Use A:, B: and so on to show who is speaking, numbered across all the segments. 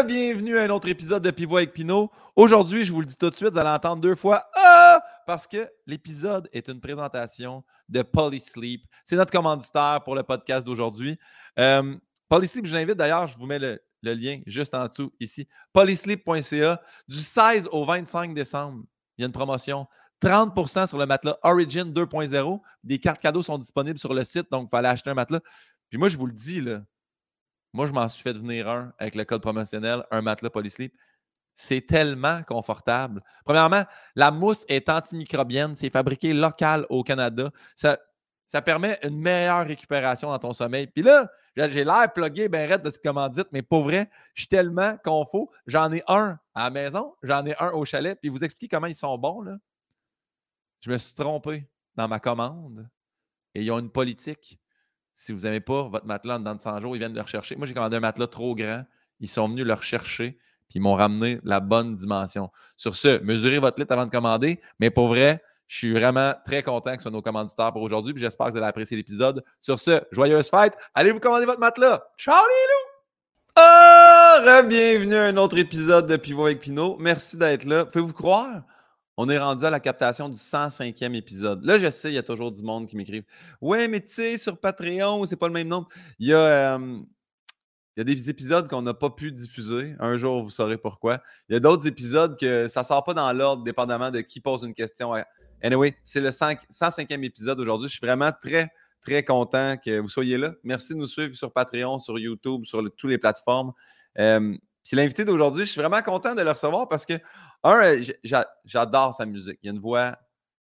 A: Re-bienvenue à un autre épisode de Pivot avec Pinot. Aujourd'hui, je vous le dis tout de suite, vous allez entendre deux fois Ah! parce que l'épisode est une présentation de Polysleep. C'est notre commanditaire pour le podcast d'aujourd'hui. Euh, Polysleep, je l'invite d'ailleurs, je vous mets le, le lien juste en dessous ici. Polysleep.ca. Du 16 au 25 décembre, il y a une promotion. 30% sur le matelas Origin 2.0. Des cartes cadeaux sont disponibles sur le site, donc il fallait acheter un matelas. Puis moi, je vous le dis, là, moi, je m'en suis fait venir un avec le code promotionnel, un matelas Polysleep. C'est tellement confortable. Premièrement, la mousse est antimicrobienne. C'est fabriqué local au Canada. Ça, permet une meilleure récupération dans ton sommeil. Puis là, j'ai l'air plugué, ben raide de ce commandite, mais pour vrai, je suis tellement confo. J'en ai un à la maison, j'en ai un au chalet, puis vous expliquez comment ils sont bons. Je me suis trompé dans ma commande et ils ont une politique. Si vous n'avez pas votre matelas dans 100 jours, ils viennent le rechercher. Moi, j'ai commandé un matelas trop grand. Ils sont venus le rechercher, puis ils m'ont ramené la bonne dimension. Sur ce, mesurez votre lit avant de commander, mais pour vrai, je suis vraiment très content que ce soit nos commanditaires pour aujourd'hui, puis j'espère que vous allez apprécier l'épisode. Sur ce, joyeuse fête. Allez vous commander votre matelas. Ciao les loups! Oh, bienvenue à un autre épisode de Pivot avec Pinot. Merci d'être là. Pouvez-vous croire? On est rendu à la captation du 105e épisode. Là, je sais, il y a toujours du monde qui m'écrive Ouais, mais tu sais, sur Patreon, c'est pas le même nombre. Il y a, il y a des épisodes qu'on n'a pas pu diffuser. Un jour, vous saurez pourquoi. Il y a d'autres épisodes que ça ne sort pas dans l'ordre, dépendamment de qui pose une question. Anyway, c'est le 105e épisode aujourd'hui. Je suis vraiment très, très content que vous soyez là. Merci de nous suivre sur Patreon, sur YouTube, sur toutes les plateformes. Puis l'invité d'aujourd'hui, je suis vraiment content de le recevoir parce que, un, euh, j'adore sa musique. Il a une voix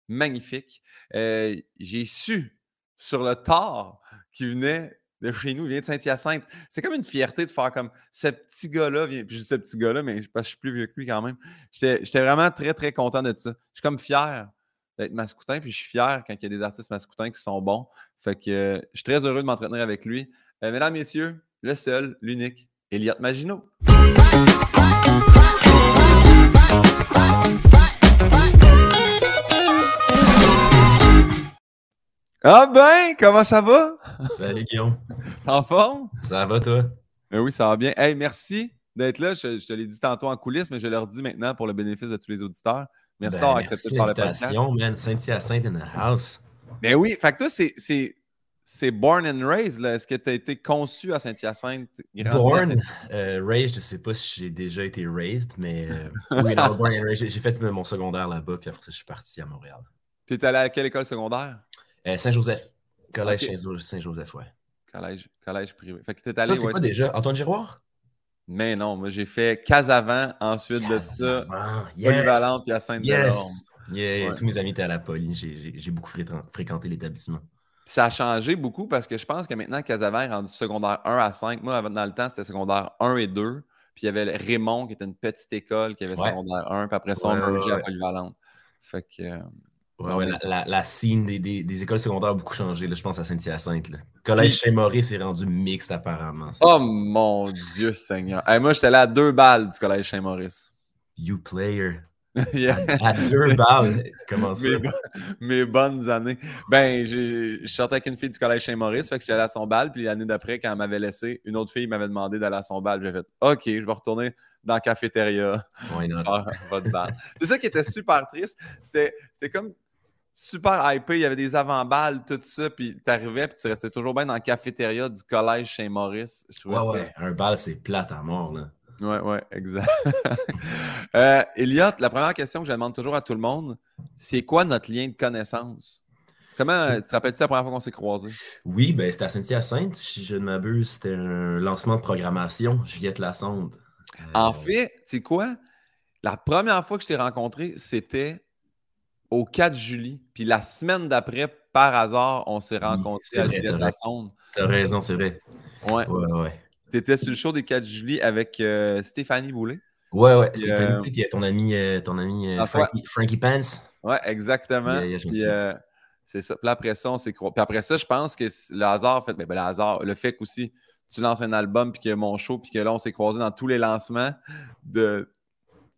A: magnifique. Euh, j'ai su sur le tard qui venait de chez nous, il vient de Saint-Hyacinthe. C'est comme une fierté de faire comme ce petit gars-là, puis je dis ce petit gars-là, mais parce que je suis plus vieux que lui quand même. J'étais vraiment très, très content de ça. Je suis comme fier d'être mascoutin, puis je suis fier quand il y a des artistes mascoutins qui sont bons. Fait que euh, je suis très heureux de m'entretenir avec lui. mesdames, messieurs, le seul, l'unique, Elliot Maginot. Ah ben, comment ça va?
B: Salut Guillaume.
A: En forme?
B: Ça va toi?
A: Ben oui, ça va bien. Hey, merci d'être là. Je, te l'ai dit tantôt en coulisses, mais je le redis maintenant pour le bénéfice de tous les auditeurs. Merci ben, d'avoir accepté de parler de podcast.
B: man. Saint-Hyacinthe in the house.
A: Ben oui, fait que toi, c'est c'est born and raised. Est-ce que tu as été conçu à Saint-Hyacinthe?
B: Born, euh, raised, je ne sais pas si j'ai déjà été raised, mais euh, oui, non, born and raised. J'ai fait mon secondaire là-bas, puis après ça, je suis parti à Montréal.
A: Tu es allé à quelle école secondaire?
B: Euh, Saint-Joseph. Collège Saint-Joseph, ouais.
A: Collège, collège privé. Fait que tu es allé.
B: Toi, c'est quoi déjà? Antoine Giroir?
A: Mais non, moi j'ai fait Casavant, ensuite de ça,
B: yes,
A: Polyvalente, puis à Sainte-Delorme.
B: Yes. Yeah, Tous mes amis étaient à la Poly. J'ai beaucoup fréquenté l'établissement
A: ça a changé beaucoup parce que je pense que maintenant, Casavant est rendu secondaire 1 à 5. Moi, dans le temps, c'était secondaire 1 et 2. Puis il y avait Raymond, qui était une petite école, qui avait secondaire 1. Puis après ça, on mergeait à Polyvalente. Fait que. Euh,
B: la, la, scene des, des, écoles secondaires a beaucoup changé, là, je pense, à Saint-Hyacinthe. Collège Saint-Maurice est rendu mixte, apparemment.
A: Oh mon Dieu Seigneur. moi, j'étais là à deux balles du Collège Saint-Maurice.
B: You player. À, deux balles. Comment ça?
A: Mes, bonnes années. Ben, je sortais avec une fille du collège Saint-Maurice, fait que j'allais à son bal, puis l'année d'après, quand elle m'avait laissé, une autre fille m'avait demandé d'aller à son bal. J'ai fait OK, je vais retourner dans la cafétéria faire votre bal. C'est ça qui était super triste. C'était comme super hypé. Il y avait des avant-balles, tout ça. Puis tu arrivais, puis tu restais toujours bien dans la cafétéria du collège Saint-Maurice.
B: Ouais, ouais. Un bal, c'est plate à mort, là.
A: Oui, oui, exact. euh, Elliot, la première question que je demande toujours à tout le monde, c'est quoi notre lien de connaissance? Comment, tu te rappelles-tu la première fois qu'on s'est croisés?
B: Oui, ben, c'était à Saint-Hyacinthe. Si je ne m'abuse, c'était un lancement de programmation, Juliette Lassonde.
A: En euh, fait, tu sais quoi? La première fois que je t'ai rencontré, c'était au 4 juillet. Puis la semaine d'après, par hasard, on s'est rencontrés à Juliette Lassonde.
B: T'as raison, c'est vrai.
A: Ouais.
B: Ouais, ouais.
A: Tu étais sur le show des 4 juillet avec euh, Stéphanie Boulet.
B: Ouais, ouais. Stéphanie, puis euh, ton ami, euh, ton ami ah, Frankie, Pence.
A: Ouais, exactement. c'est ça. Puis après ça, on s'est Puis après ça, je pense que le hasard fait. Ben, ben, le hasard, le fait qu'aussi tu lances un album, puis que mon show, puis que là, on s'est croisés dans tous les lancements de,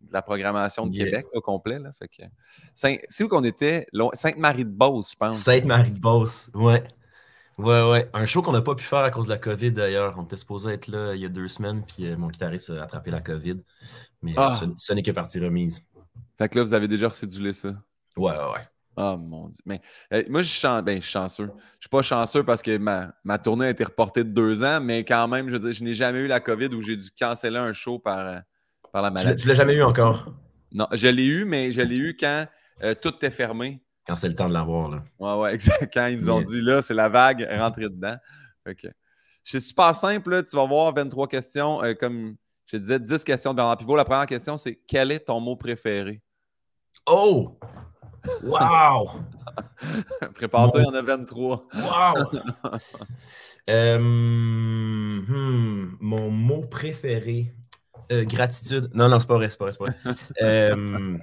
A: la programmation de Québec au complet. Là. Fait c'est où qu'on était? Sainte-Marie-de-Beauce, je pense.
B: Sainte-Marie-de-Beauce, ouais. Ouais, ouais. Un show qu'on n'a pas pu faire à cause de la COVID d'ailleurs. On était supposé être là il y a deux semaines, puis euh, mon guitariste a attrapé la COVID. Mais
A: Ah.
B: ce, ce n'est que partie remise.
A: Fait que là, vous avez déjà recédulé ça?
B: Ouais, ouais, ouais.
A: Oh mon Dieu. Mais euh, moi, je suis chan- ben, je suis chanceux. Je suis pas chanceux parce que ma, ma tournée a été reportée de deux ans, mais quand même, je veux dire, je n'ai jamais eu la COVID où j'ai dû canceller un show par, euh, par la maladie.
B: tu l'as jamais eu encore?
A: Non, je l'ai eu, mais je l'ai eu quand euh, tout était fermé.
B: Quand c'est le temps de l'avoir. Là.
A: Ouais, ouais, exact. Quand ils nous ont
B: Mais-
A: dit là, c'est la vague, rentrez dedans. Que, c'est super simple, là. tu vas voir 23 questions. euh, comme je te disais, 10 questions de Bernard Pivot. La première question, c'est quel est ton mot préféré?
B: Oh! Wow!
A: Prépare-toi, il y en a 23.
B: Wow! Euh, hmm, mon mot préféré. Euh, gratitude. Non, non, c'est pas vrai, c'est pas vrai, c'est pas vrai. Euh,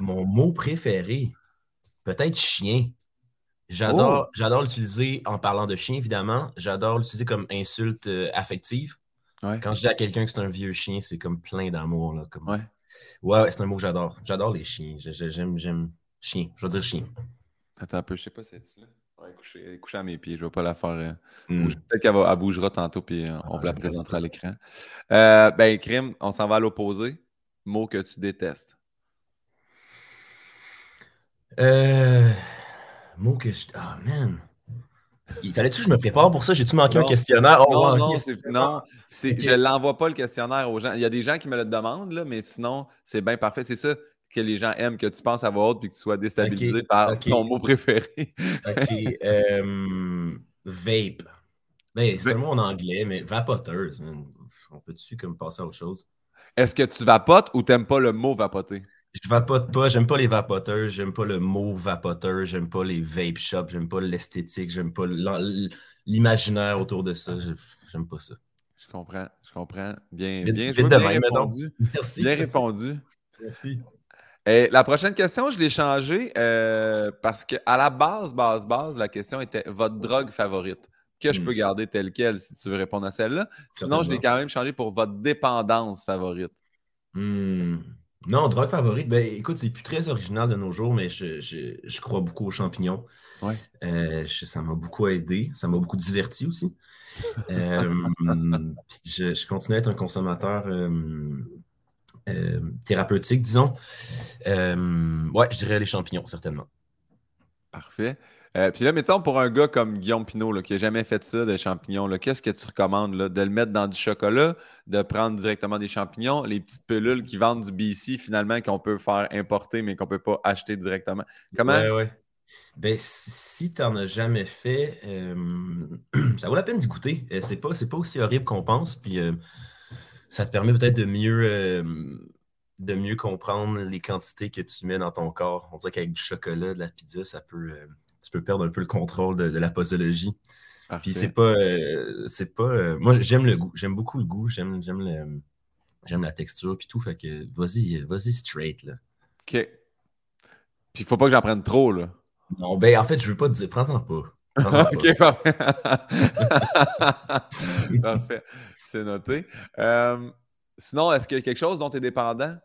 B: mon mot préféré, peut-être chien. J'adore
A: Oh!
B: j'adore l'utiliser en parlant de chien, évidemment. J'adore l'utiliser comme insulte euh, affective.
A: Ouais.
B: Quand je dis à quelqu'un que c'est un vieux chien, c'est comme plein d'amour. là, Comme...
A: Ouais.
B: Ouais, c'est un mot que j'adore. J'adore les chiens. J'aime, j'aime chien. Je vais dire chien.
A: Attends un peu, je sais pas si c'est là. Ouais, coucher, elle est couchée à mes pieds, je vais pas la faire. euh,
B: Hmm.
A: Peut-être qu'elle va- bougera tantôt, puis euh, on
B: Ah,
A: vous la présentera à l'écran. Euh, ben, crime, on s'en va à l'opposé. Mot que tu détestes.
B: Euh, mot que je. Ah, man. Il fallait-tu que je me prépare pour ça? J'ai-tu manqué
A: Non.
B: un questionnaire? Oh,
A: non, non, non, je ne l'envoie pas le questionnaire aux gens. Il y a des gens qui me le demandent, là, mais sinon, c'est bien parfait. C'est ça que les gens aiment, que tu penses à voix haute puis que tu sois déstabilisé par ton mot préféré.
B: Ok. euh, vape. Ben, c'est un mot en anglais, mais vapoteuse. On peut-tu comme passer à autre chose?
A: Est-ce que tu vapotes ou t'aimes pas le mot vapoter?
B: Je vapote pas, j'aime pas les vapoteurs, j'aime pas le mot vapoteur, j'aime pas les vape shops, j'aime pas l'esthétique, j'aime pas l'imaginaire autour de ça. je- J'aime pas ça.
A: Je comprends, je comprends. Bien, bien,
B: vite
A: joué,
B: de
A: bien répondu.
B: Merci.
A: Bien
B: merci,
A: répondu.
B: Merci.
A: Et la prochaine question, je l'ai changée euh, parce qu'à la base, base, base, la question était votre drogue favorite. Que je
B: Hmm.
A: peux garder telle quelle si tu veux répondre à celle-là. Sinon, je l'ai quand même changé pour votre dépendance favorite.
B: Hmm. Non, drogue favorite. Ben, écoute, c'est plus très original de nos jours, mais je, je- je crois beaucoup aux champignons.
A: Ouais.
B: Euh, je- ça m'a beaucoup aidé. Ça m'a beaucoup diverti aussi. Euh, je, je continue à être un consommateur euh, thérapeutique, disons. Ouais, je dirais les champignons, certainement.
A: Parfait. Euh, puis là, mettons, pour un gars comme Guillaume Pinot, qui n'a jamais fait ça, de champignons, qu'est-ce que tu recommandes? De le mettre dans du chocolat, de prendre directement des champignons, les petites pilules qui vendent du BC, finalement, qu'on peut faire importer, mais qu'on ne peut pas acheter directement? Comment?
B: Ouais, ouais. Ben, si tu n'en as jamais fait, euh, ça vaut la peine d'y goûter. Euh, c'est pas, pas aussi horrible qu'on pense. Puis euh, ça te permet peut-être de mieux, de mieux comprendre les quantités que tu mets dans ton corps. On dirait qu'avec du chocolat, de la pizza, ça peut, tu peux perdre un peu le contrôle de, de la posologie. Puis c'est pas, euh, c'est pas. euh, moi, j'aime le goût. J'aime beaucoup le goût. J'aime, j'aime le, j'aime la texture puis tout. Fait que vas-y, vas-y straight là.
A: OK. Puis il ne faut pas que j'en prenne trop, là.
B: Non, ben en fait, je veux pas te dire, prends-en pas. Prends-en pas.
A: OK, parfait. parfait. C'est noté. Euh, sinon, est-ce qu'il y a quelque chose dont tu es dépendant?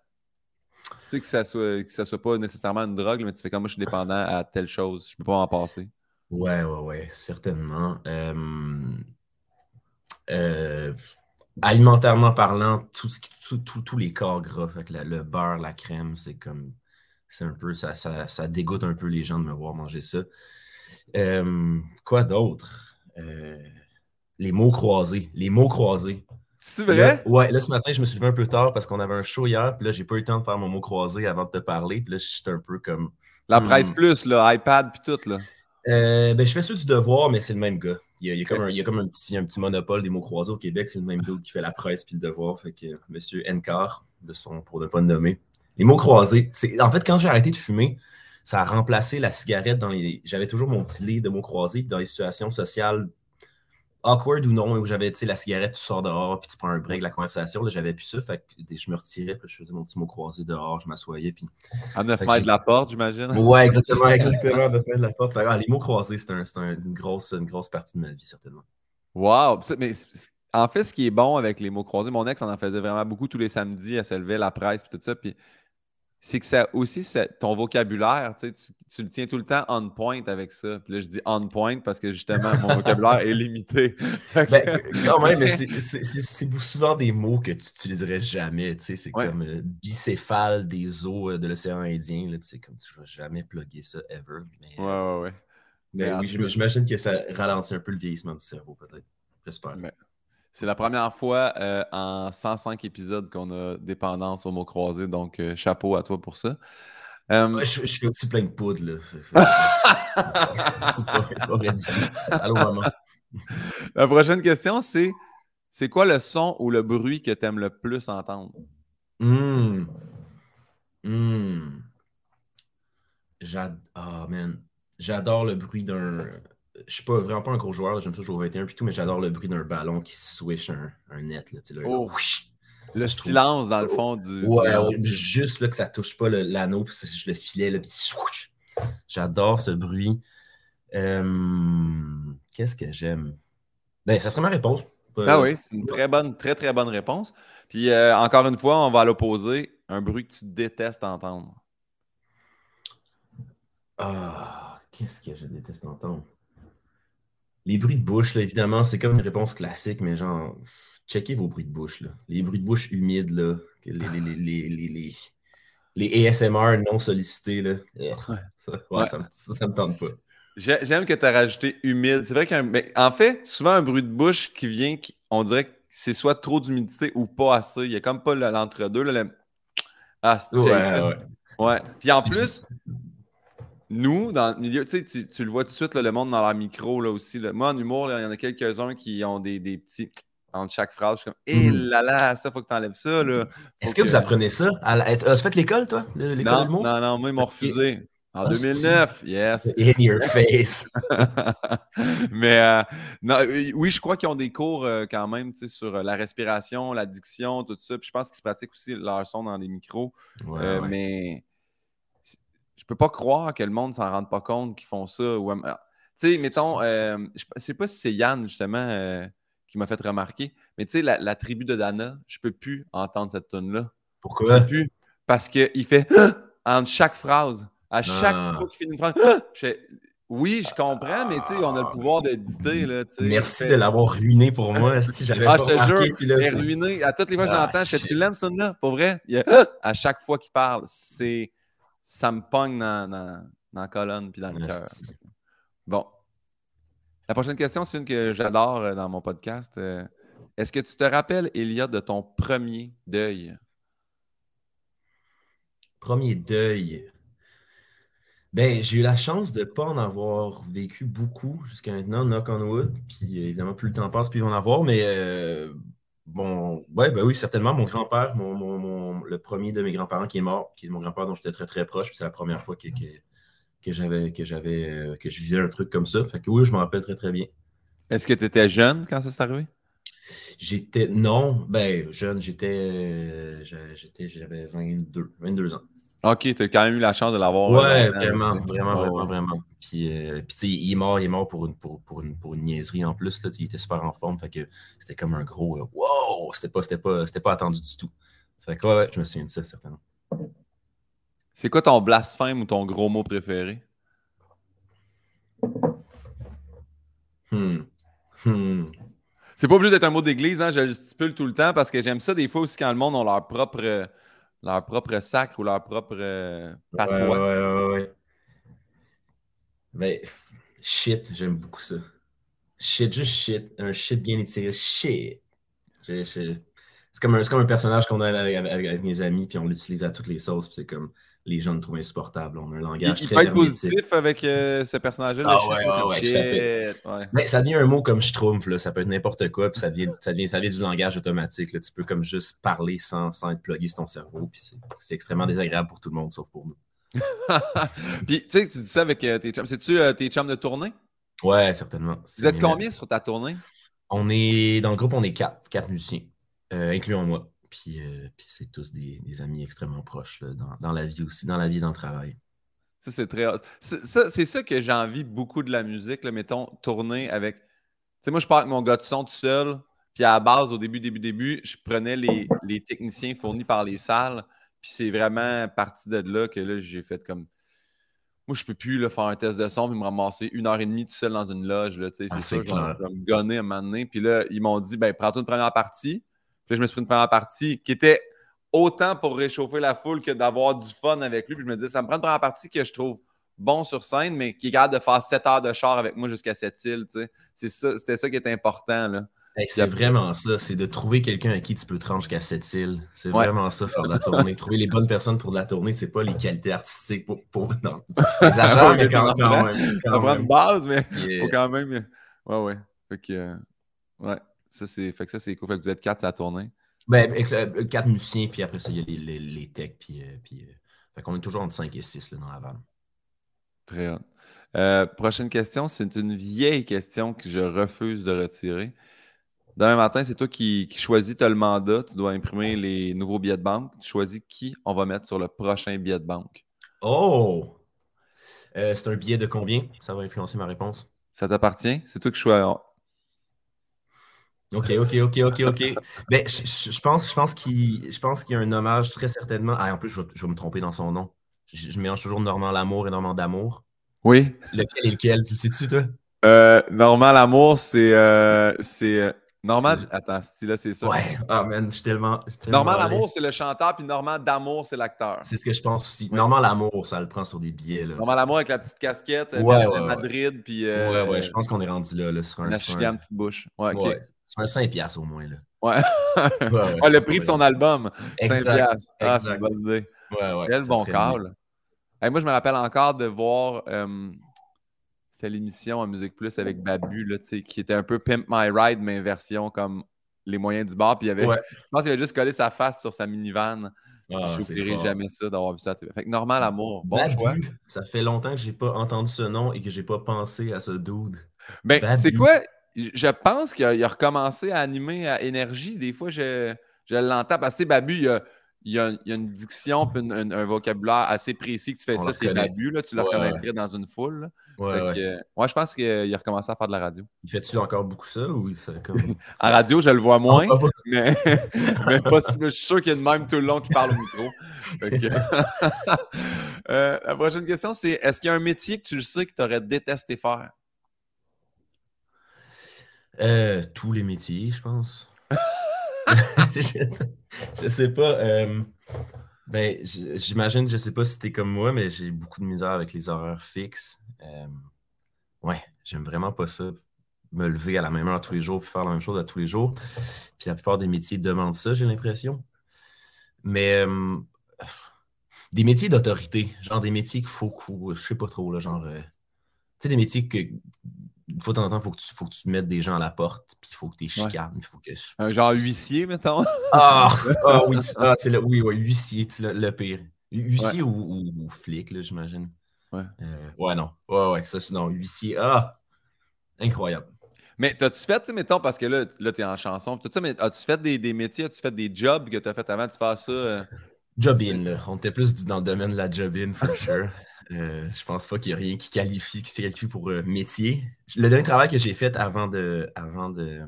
A: Tu sais, que ça soit, que ça soit pas nécessairement une drogue, mais tu fais comme moi, je suis dépendant à telle chose. Je peux pas m'en passer.
B: Ouais, ouais, ouais, certainement. Euh, euh, alimentairement parlant, tout tout- tout- tous les corps gras, le beurre, la crème, c'est comme, c'est un peu, ça, ça, dégoûte un peu les gens de me voir manger ça. Euh, quoi d'autre? Les mots croisés, les mots croisés.
A: C'est
B: Là,
A: vrai?
B: ouais, là, ce matin, je me suis levé un peu tard parce qu'on avait un show hier, puis là, j'ai pas eu le temps de faire mon mot croisé avant de te parler, puis là, j'étais un peu comme,
A: La
B: Hmm.
A: presse plus, là, iPad, puis tout, là.
B: Euh, ben, je fais ceux du devoir, mais c'est le même gars. Il y a, il y a comme, un, il y a comme un, petit, un petit monopole des mots croisés au Québec. C'est le même gars qui fait la presse puis le devoir. Fait que Monsieur Encar, de son, pour ne pas le nommer. Les mots croisés. C'est, en fait, quand j'ai arrêté de fumer, ça a remplacé la cigarette dans les. J'avais toujours mon petit lit de mots croisés. Puis dans les situations sociales awkward ou non, où j'avais, tu sais, la cigarette, tu sors dehors, puis tu prends un break de la conversation. Là, j'avais plus ça. Fait que je me retirais, puis je faisais mon petit mot croisé dehors, je m'assoyais, puis
A: À 9
B: Fait que
A: mètres de la porte, j'imagine.
B: Ouais, exactement, exactement, de fin de la porte. Fait ah, les mots croisés, c'est un- c'est un- une, grosse, une grosse partie de ma vie, certainement.
A: Wow! Mais en fait, ce qui est bon avec les mots croisés, mon ex en en faisait vraiment beaucoup tous les samedis. Elle se levait, la presse, puis tout ça. Puis c'est que ça aussi, ton vocabulaire, tu, tu, le tiens tout le temps on point avec ça. Puis là, je dis on point parce que justement, mon vocabulaire est limité.
B: ben, quand même, mais c'est souvent des mots que tu n'utiliserais jamais. C'est comme euh, bicéphale des eaux euh, de l'océan Indien. C'est comme tu ne vas jamais plugger ça ever.
A: Mais, ouais, ouais, ouais.
B: Mais, oui, j'imagine que ça ralentit un peu le vieillissement du cerveau, peut-être. J'espère.
A: C'est la première fois euh, en 105 épisodes qu'on a dépendance au mot croisé, donc euh, chapeau à toi pour ça.
B: Euh, je, fais aussi plein de poudre, là. c'est pas, vrai du tout. Allô, maman.
A: La prochaine question, c'est c'est quoi le son ou le bruit que tu aimes le plus entendre?
B: Hum. Hum. J'adore. Oh, man. J'adore le bruit d'un je suis pas vraiment pas un gros joueur, j'aime ça jouer au 21 puis tout, mais j'adore le bruit d'un ballon qui swish un, un net. Là, là,
A: oh, le silence dans le fond du.
B: Ouais, juste là, que ça touche pas l'anneau, puis je le filet, là, puis J'adore ce bruit. Euh, qu'est-ce que j'aime? Ben, ça serait ma réponse.
A: Ah oui, c'est une très bonne, très très bonne réponse. Puis euh, encore une fois, on va à l'opposé, un bruit que tu détestes entendre.
B: Ah, qu'est-ce que je déteste entendre? Les bruits de bouche, là, évidemment, c'est comme une réponse classique, mais genre, checkez vos bruits de bouche. Là. Les bruits de bouche humides, là, les, les, les, les, ASMR non sollicités. Là. Ouais. Ça, ne me tente pas.
A: J'aime que tu as rajouté humide. C'est vrai qu'en en fait, souvent un bruit de bouche qui vient, on dirait que c'est soit trop d'humidité ou pas assez. Il n'y a comme pas l'entre-deux. Ah, c'est ouais, ouais. Puis en plus, nous, dans le milieu, tu, sais, tu le vois tout de suite, le monde dans leur micro là, aussi. Moi, en humour, il y en a quelques-uns qui ont des, des, petits. Entre chaque phrase, je suis comme, hé mmh. là là, ça, faut que tu enlèves ça.
B: Est-ce que, vous apprenez ça? As-tu fait l'école, toi?
A: L'école d'humour? Non, non, moi, ils m'ont refusé. En 2009, ah, yes.
B: In your face.
A: Mais euh, non, euh, oui, je crois qu'ils ont des cours euh, quand même sur la respiration, l'addiction, tout ça. Puis je pense qu'ils se pratiquent aussi leur son dans des micros. Ouais, Mais je peux pas croire que le monde s'en rende pas compte qu'ils font ça. tu sais, mettons, euh, je sais pas si c'est Yann, justement, euh, qui m'a fait remarquer, mais tu sais, la, tribu de Dana, je peux plus entendre cette tune-là.
B: Pourquoi?
A: Je peux plus. Parce qu'il fait entre chaque phrase. À chaque ah. fois qu'il fait une phrase, oui, je comprends, mais tu sais, on a le pouvoir d'éditer.
B: Merci de l'avoir ruiné pour moi. Si j'avais
A: ah, pas je te jure, ruiné. À toutes les fois que je ah, l'entends, je tu l'aimes, ça, là? Pour vrai? à chaque fois qu'il parle, c'est ça me pogne dans, la colonne puis dans le cœur. Bon. La prochaine question, c'est une que j'adore euh, dans mon podcast. Euh, est-ce que tu te rappelles, Elia, de ton premier deuil?
B: Premier deuil. Ben, j'ai eu la chance de ne pas en avoir vécu beaucoup jusqu'à maintenant, knock on wood. Puis évidemment, plus le temps passe, plus il va en avoir. Mais euh, Bon, ouais, ben oui, certainement. Mon grand-père, mon, le premier de mes grands-parents qui est mort, qui est mon grand-père dont j'étais très très proche, c'est la première fois que, que, j'avais que j'avais euh, que je vivais un truc comme ça. Fait que oui, je me rappelle très très bien.
A: Est-ce que tu étais jeune quand ça s'est arrivé?
B: J'étais non, ben jeune, j'étais euh, j'étais j'avais 22, 22 ans.
A: Ok, tu as quand même eu la chance de l'avoir.
B: Ouais, vraiment, vraiment, vraiment, vraiment. Puis, euh, puis il est mort, il est mort pour une, pour, pour une, pour une niaiserie en plus. Là, il était super en forme. Fait que c'était comme un gros euh, wow! C'était pas, pas, pas attendu du tout. Fait que ouais, je me souviens de ça, certainement.
A: C'est quoi ton blasphème ou ton gros mot préféré?
B: Hmm. Hmm.
A: C'est pas obligé d'être un mot d'église, hein? je le stipule tout le temps parce que j'aime ça des fois aussi quand le monde a leur propre leur propre sacre ou leur propre euh, patois.
B: Ouais, ouais, ouais, Mais shit, j'aime beaucoup ça. Shit, juste shit. Un shit bien étiré. Shit. C'est comme, un, comme un personnage qu'on a avec, mes amis, puis on l'utilise à toutes les sauces, puis c'est comme les gens nous trouvent insupportables. On a un langage il, très
A: il être positif avec euh, ce personnage-là.
B: Ah ouais, ouais, ouais, tout à fait. Mais ça devient un mot comme schtroumpf, là. ça peut être n'importe quoi, puis ça devient, ça, ça du langage automatique. Là. Tu peux comme juste parler sans, sans être plugué sur ton cerveau, puis c'est extrêmement désagréable pour tout le monde, sauf pour nous.
A: puis tu sais, tu dis ça avec euh, tes chums. C'est-tu euh, tes chums de tournée?
B: Ouais, certainement.
A: Vous êtes combien sur ta tournée?
B: On est, dans le groupe, on est quatre, quatre musiciens, incluant moi. Euh, puis, c'est tous des, amis extrêmement proches dans, la vie aussi, dans la vie, dans le travail.
A: Ça, c'est très. C'est ça, que j'envie beaucoup de la musique, là, mettons, tourner avec. Tu sais, moi, je pars avec mon gars de son tout seul. Puis à la base, au début, début, début, je prenais les, techniciens fournis par les salles. Puis c'est vraiment parti de là que là, j'ai fait comme. Moi, je peux plus là, faire un test de son et me ramasser une heure et demie tout seul dans une loge. Là, c'est
B: Ah,
A: ça, je vais me gonner à un moment donné. Puis là, ils m'ont dit, ben, prends-toi une première partie. Puis là, je me suis pris une première partie qui était autant pour réchauffer la foule que d'avoir du fun avec lui. Puis je me disais, ça me prend une première partie que je trouve bon sur scène, mais qui est capable de faire 7 heures de char avec moi jusqu'à cette île. tu sais. C'est ça, c'était ça qui était important. Là.
B: Hey, c'est vraiment ça, c'est de trouver quelqu'un à qui tu peux te rendre jusqu'à cette île. C'est
A: Ouais.
B: vraiment ça, faire de la tournée. Trouver les bonnes personnes pour de la tournée, c'est pas les qualités artistiques pour. pour... Non, j'exagère,
A: Ouais,
B: mais quand,
A: c'est
B: quand même.
A: Ça prend une
B: même.
A: base, mais
B: Yeah.
A: faut quand même. Ouais, ouais. Fait que. euh, ouais. Ça, c'est. Fait que ça, c'est cool. Fait que vous êtes quatre à la tournée.
B: Ben, euh, quatre musiciens, puis après ça, il y a les, les, les techs, puis. euh, puis euh, Fait qu'on est toujours entre 5 et 6 là, dans la vanne.
A: Très. Euh, prochaine question, c'est une vieille question que je refuse de retirer. Demain matin, c'est toi qui, qui choisis, tu as le mandat, tu dois imprimer les nouveaux billets de banque. Tu choisis qui on va mettre sur le prochain billet de banque.
B: Oh! Euh, c'est un billet de combien? Ça va influencer ma réponse.
A: Ça t'appartient? C'est toi qui choisis.
B: Ok, ok, ok, ok, ok. Ben, je, je- pense, je pense qu'il je pense qu'il y a un hommage très certainement. Ah, en plus, je vais, je vais me tromper dans son nom. Je, je mélange toujours Normand Lamour et Normand d'Amour.
A: Oui.
B: Lequel est lequel? Tu le sais-tu, toi?
A: Euh, Normand Lamour, c'est. euh, c'est euh, Normand. Attends, là, c'est ça.
B: Ouais. Ah, man, je suis tellement.
A: Normand. Lamour, c'est le chanteur, puis Normand D'Amour, c'est l'acteur.
B: C'est ce que je pense aussi. Normand Lamour, ça le prend sur des billets. Là.
A: Normand Lamour avec la petite casquette, euh,
B: Ouais, ouais.
A: Madrid, puis. euh,
B: Ouais, ouais, je pense qu'on est rendu là, là sur un.
A: Une
B: sur un-
A: petite bouche. Ouais, ok.
B: ouais, un 5 piastres au moins. Là.
A: Ouais.
B: Ouais, ouais,
A: Ah,
B: je
A: le prix de son album. 5
B: Exact,
A: piastres. Ah, c'est une bonne idée.
B: Ouais,
A: Quel bon call. Hey, moi, je me rappelle encore de voir. euh, c'est l'émission à Musique Plus avec Babu, là, qui était un peu Pimp My Ride, mais version comme les moyens du bar. Puis il avait,
B: Ouais.
A: je pense qu'il avait juste collé sa face sur sa minivan.
B: Ah,
A: je
B: c'est
A: n'oublierai
B: fort.
A: jamais ça d'avoir vu ça à télé. Fait que normal amour. Bon
B: Babu,
A: choix.
B: Ça fait longtemps que j'ai pas entendu ce nom et que j'ai pas pensé à ce dude.
A: Ben, c'est quoi? Je pense qu'il a, recommencé à animer à Énergie. Des fois, je, je l'entends. Parce que Babu, il y a, il a- il a une diction une- une- un vocabulaire assez précis que tu fais
B: On
A: ça, c'est. Babu. Là, tu le
B: Ouais,
A: reconnaîtrais dans une foule.
B: Ouais,
A: que, euh, je pense qu'il a recommencé à faire de la radio.
B: Il fait-tu encore beaucoup ça ou il fait comme.
A: En radio, je le vois moins,
B: Ah, bah,
A: mais, mais pas si- je suis sûr qu'il y a de même tout le long qui parle au micro. Que- Euh, la prochaine question, c'est est-ce qu'il y a un métier que tu le sais que tu aurais détesté faire?
B: Euh, tous les métiers, je pense. je, sais, sais pas. euh, ben, j'imagine, je sais pas si t'es comme moi, mais j'ai beaucoup de misère avec les horaires fixes. Euh, ouais, j'aime vraiment pas ça. Me lever à la même heure tous les jours puis faire la même chose à tous les jours. Puis la plupart des métiers demandent ça, j'ai l'impression. Mais euh, des métiers d'autorité, genre des métiers qu'il faut, je sais pas trop, là, genre. tu sais, des métiers que une fois de temps en temps, il faut que, tu, faut que tu mettes des gens à la porte, puis il faut que tu chicanes. Il faut que...
A: Un genre huissier, mettons?
B: Ah, ah oui, tu- ah, c'est le, oui, oui, huissier, c'est le, le pire. Hu- Huissier ou, ou- ou flic, là, j'imagine.
A: Ouais.
B: Euh, ouais, non. Ouais, ouais, ça, c'est- non, huissier. Ah, incroyable.
A: Mais t'as-tu fait, mettons, parce que là, là tu es en chanson, tout ça, mais as-tu fait des, des métiers, as-tu fait des jobs que tu as fait avant de faire ça? euh?
B: Job-in, là. On était plus dans le domaine de la job-in, for sure. Euh, je pense pas qu'il y a rien qui qualifie, qui se qualifie pour euh, métier. Le dernier travail que j'ai fait avant de, avant de,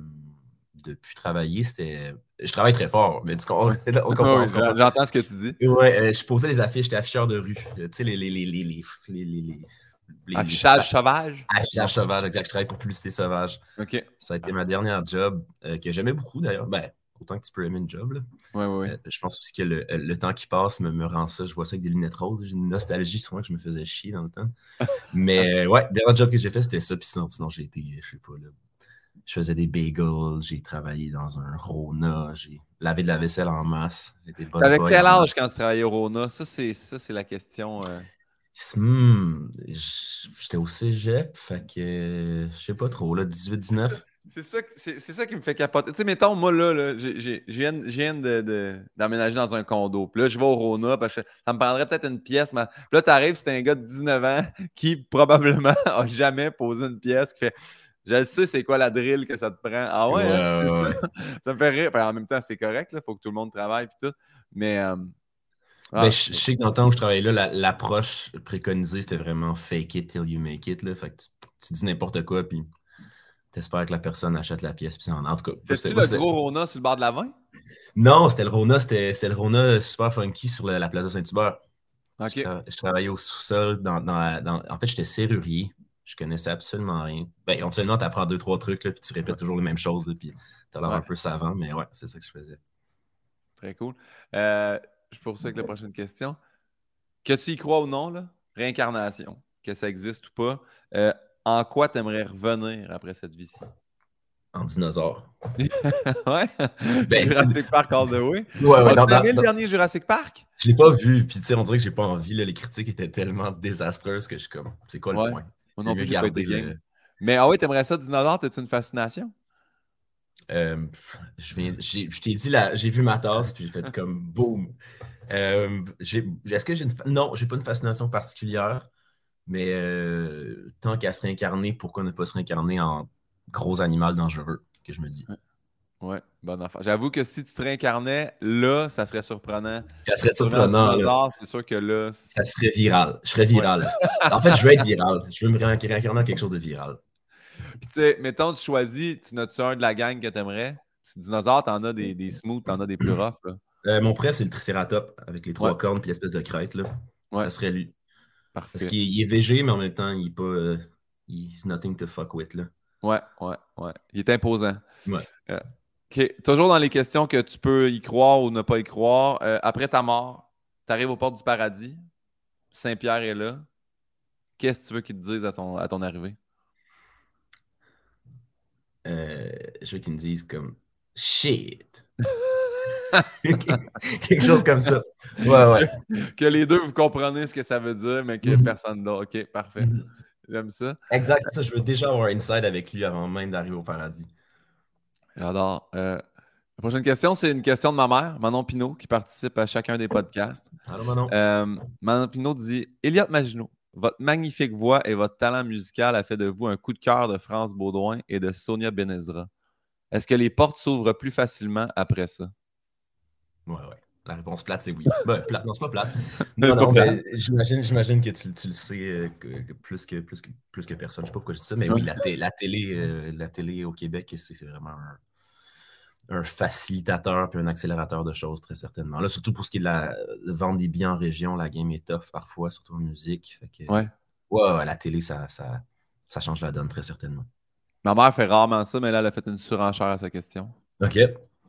B: de plus travailler, c'était. Je travaille très fort, mais du coup, on, comprend.
A: J'entends ce que tu dis.
B: Ouais, euh, je posais des affiches, j'étais afficheur de rue. tu sais, les, les, les, les
A: Affichage sauvage?
B: Affichage sauvage, exact. Je travaille pour Publicité sauvage.
A: OK.
B: Ça a été ma dernière job, que j'aimais beaucoup d'ailleurs. Ben, autant que tu peux aimer une job. Là.
A: Oui, oui.
B: Euh, je pense aussi que le, le temps qui passe me, me rend ça. Je vois ça avec des lunettes roses. J'ai une nostalgie moi que je me faisais chier dans le temps. Mais euh, ouais, le dernier job que j'ai fait, c'était ça. Puis sinon, sinon j'ai été, je sais pas, là. Je faisais des bagels, j'ai travaillé dans un Rona, j'ai lavé de la vaisselle en masse.
A: T'avais quel âge quand tu travaillais au Rona? Ça, c'est ça, c'est la question. euh.
B: Hmm, J'étais au cégep, fait que euh, je sais pas trop, là, 18-19.
A: C'est ça, c'est c'est ça qui me fait capoter. Tu sais, mettons, moi, là, là, je viens, viens de- de- d'emménager dans un condo. Puis là, je vais au Rona, parce que ça me prendrait peut-être une pièce. Mais... Puis là, tu arrives, c'est un gars de 19 ans qui, probablement, a jamais posé une pièce, qui fait Je le sais, c'est quoi la drill que ça te prend. Ah ouais, hein,
B: Ouais,
A: tu sais
B: ouais,
A: ça. ça me fait rire. Puis en même temps, c'est correct, il faut que tout le monde travaille, puis tout. Mais. euh, ah,
B: Ben, je, je sais que dans le temps où je travaillais là, la- l'approche préconisée, c'était vraiment fake it till you make it. Là. Fait que tu, tu dis n'importe quoi, puis T'espères que la personne achète la pièce. Puis en, en tout cas.
A: C'est-tu le gros Rona sur le bord de la vin?
B: Non, c'était le Rona, c'était le Rona super funky sur la, place de Saint-Hubert. Je, travaillais au sous-sol. Dans, dans, En fait, j'étais serrurier. Je connaissais absolument rien. Ben, éventuellement, tu apprends deux, trois trucs, là, puis tu répètes toujours les mêmes choses, là, puis tu as l'air un peu savant, mais ouais, c'est ça que je faisais.
A: Très cool. Euh, je poursuis avec la prochaine question. Que tu y crois ou non, là, réincarnation, que ça existe ou pas, euh, en quoi tu aimerais revenir après cette vie-ci?
B: En dinosaure.
A: ouais? Ben... Jurassic Park all the way.
B: Ouais, ouais,
A: le dernier Jurassic Park?
B: Je l'ai pas vu, puis tu sais, on dirait que j'ai pas envie. Là, les critiques étaient tellement désastreuses que je suis comme, c'est quoi le point?
A: Moi non plus, pas été Mais ah ouais, t'aimerais ça, dinosaure? T'as-tu une fascination?
B: Euh, je, je t'ai dit, là, j'ai vu ma tasse, puis j'ai fait comme boum. Euh, est-ce que j'ai une. Non, j'ai pas une fascination particulière, mais euh, tant qu'à se réincarner, pourquoi ne pas se réincarner en gros animal dangereux, que je me dis?
A: Ouais, bonne affaire. J'avoue que si tu te réincarnais, là, ça serait surprenant.
B: Ça serait surprenant.
A: C'est sûr que là.
B: Ça serait viral. Je serais viral. en fait, je veux être viral. Je veux me réincarner en quelque chose de viral.
A: Puis, tu sais, mettons, tu choisis, tu notes un de la gang que tu aimerais. Si dinosaure, t'en as des, des smooths, t'en as des plus roughs. Là.
B: Euh, mon prêt, c'est le Triceratops avec les trois cornes puis l'espèce de crête. Là. Ça serait lui.
A: Parfait.
B: Parce qu'il est végé, mais en même temps, il est pas. Euh, he's nothing to fuck with. Là.
A: Ouais, ouais, ouais. Il est imposant.
B: Ouais.
A: Euh, OK. Toujours dans les questions que tu peux y croire ou ne pas y croire. après ta mort, tu arrives aux portes du paradis. Saint-Pierre est là. Qu'est-ce que tu veux qu'il te dise à ton, à ton arrivée?
B: je veux qu'il me dise comme shit. Quelque chose comme ça. Ouais, ouais.
A: que les deux, vous comprenez ce que ça veut dire, mais que mhm. personne d'autre. OK, parfait. Mhm. J'aime ça.
B: Exact, c'est ça. Je veux déjà avoir inside avec lui avant même d'arriver au paradis.
A: J'adore. Euh, la prochaine question, c'est une question de ma mère, Manon Pinault, qui participe à chacun des podcasts.
B: Allô, Manon.
A: Euh, Manon Pinault dit Elliot Maginot, votre magnifique voix et votre talent musical a fait de vous un coup de cœur de France Baudouin et de Sonia Benezra. Est-ce que les portes s'ouvrent plus facilement après ça?
B: Ouais, ouais. La réponse plate, c'est oui. Ben, plate, non, c'est pas plate. Non, non, j'imagine, j'imagine que tu, tu le sais euh, plus, que, plus, que, plus que personne. Je sais pas pourquoi je dis ça, mais oui, la, la télé, euh, la télé au Québec, c'est, vraiment un, facilitateur puis un accélérateur de choses, très certainement. Là, surtout pour ce qui est de la vente des biens en région, la game est tough parfois, surtout en musique. Fait que,
A: ouais.
B: ouais. la télé, ça, ça, ça change la donne, très certainement.
A: Ma mère fait rarement ça, mais là, elle a fait une surenchère à sa question.
B: OK.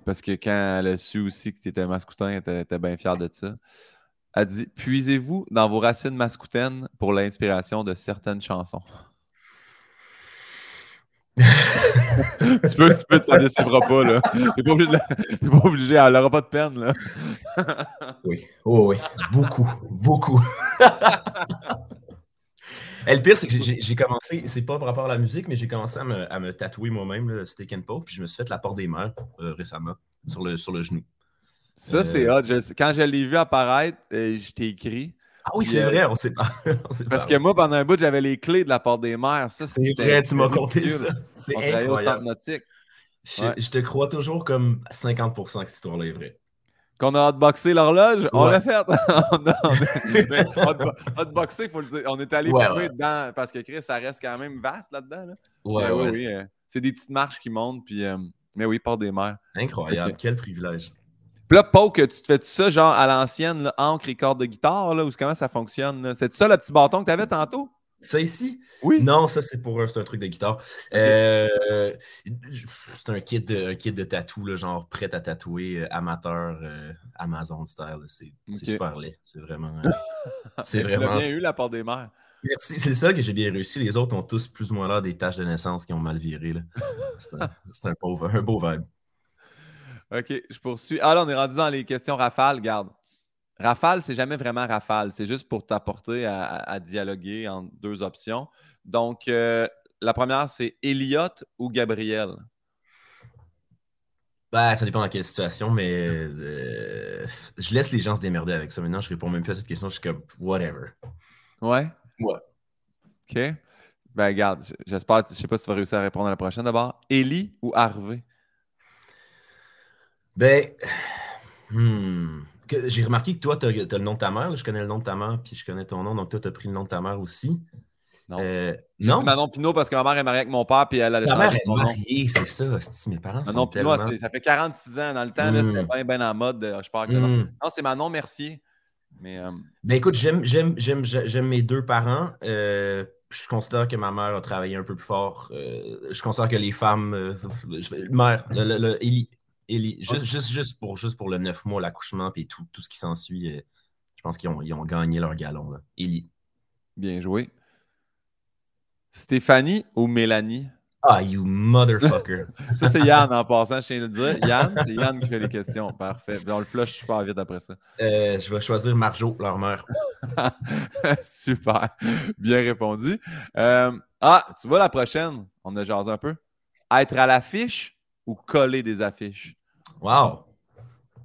A: Parce que quand elle a su aussi que tu étais mascoutin, elle était, bien fière de ça. Elle dit Puisez-vous dans vos racines mascoutaines pour l'inspiration de certaines chansons tu peux, tu peux te décevra pas, là. T'es pas obligé, de... pas obligé, elle n'aura pas de peine, là.
B: oui, oh, oui, beaucoup, beaucoup. Et le pire, c'est que j'ai commencé, c'est pas par rapport à la musique, mais j'ai commencé à me, tatouer moi-même, le Steak and Poke, puis je me suis fait la porte des mers euh, récemment, sur le, sur le genou.
A: Ça, c'est euh, hot. quand je l'ai vu apparaître, euh, je t'ai écrit.
B: Ah oui, c'est vrai, on sait pas.
A: Parce que moi, pendant un bout, j'avais les clés de la porte des mers.
B: C'est vrai, tu m'as compté ça. C'est incroyable. Au
A: centre nautique.
B: Je, te crois toujours comme 50% que cette histoire-là est vraie
A: qu'on a hotboxé l'horloge, on l'a fait. hotboxé, il faut le dire. On est allé ouais, dedans parce que Chris, ça reste quand même vaste là-dedans. Là.
B: Ouais, ouais.
A: Oui, euh, c'est des petites marches qui montent. Puis, euh, mais oui, part des mers.
B: Incroyable, quel privilège.
A: Puis là, Poke, tu te fais tout ça genre à l'ancienne, encre et corde de guitare, là, ou comment ça fonctionne? C'est ça le petit bâton que tu avais tantôt?
B: Ça ici?
A: Oui.
B: Non, ça c'est pour un truc de guitare. Euh, c'est un kit de, un kit de tatou, genre prêt à tatouer, euh, amateur, euh, Amazon style. C'est super laid. C'est vraiment.
A: c'est vraiment. Tu bien eu la part des mères.
B: Merci. C'est ça que j'ai bien réussi. Les autres ont tous plus ou moins l'air des tâches de naissance qui ont mal viré. C'est un, un, un beau vibe.
A: OK, je poursuis. Ah là, on est rendu dans les questions rafales. Garde. Rafale, c'est jamais vraiment rafale. C'est juste pour t'apporter à, dialoguer en deux options. Donc, euh, la première, c'est Elliot ou Gabriel?
B: Bah, ça dépend dans quelle situation, mais euh, je laisse les gens se démerder avec ça. Maintenant, je réponds même plus à cette question. Je suis comme, whatever.
A: Ouais?
B: Ouais.
A: OK. Ben, regarde, j'espère, je sais pas si tu vas réussir à répondre à la prochaine d'abord. Ellie ou Harvey?
B: Ben, hmm. J'ai remarqué que toi, tu as, le nom de ta mère. je connais le nom de ta mère, puis je connais ton nom, donc toi, tu as pris le nom de ta mère aussi.
A: Non.
B: Euh, non,
A: dit Manon Pinot parce que ma mère est mariée avec mon père puis elle allait
B: ta
A: changer
B: mère est mariée, c'est ça. Mes parents sont
A: Pinot,
B: tellement...
A: ça fait 46 ans. Dans le temps, là, c'était
B: Mm.
A: bien, bien en mode. euh, je parle que non.
B: Hmm.
A: Non, c'est Manon Mercier. Mais euh,
B: Ben écoute, j'aime, mes deux parents. Euh, je considère que ma mère a travaillé un peu plus fort. Je considère que les femmes. mère, le, le, le- Élie- Élie, juste, juste, juste, pour, juste pour le neuf mois, l'accouchement et tout, tout ce qui s'ensuit, euh, je pense qu'ils ont, ils ont gagné leur galon. Là.
A: Bien joué. Stéphanie ou Mélanie?
B: Ah, you motherfucker.
A: Ça, c'est Yann en passant, je tiens à le dire. Yann, c'est Yann qui fait les questions. Parfait. Puis on le flush super vite après ça.
B: Euh, je vais choisir Marjo, leur mère.
A: super. Bien répondu. Euh, ah, tu vois la prochaine? On a jasé un peu. Être à l'affiche ou coller des affiches?
B: Wow!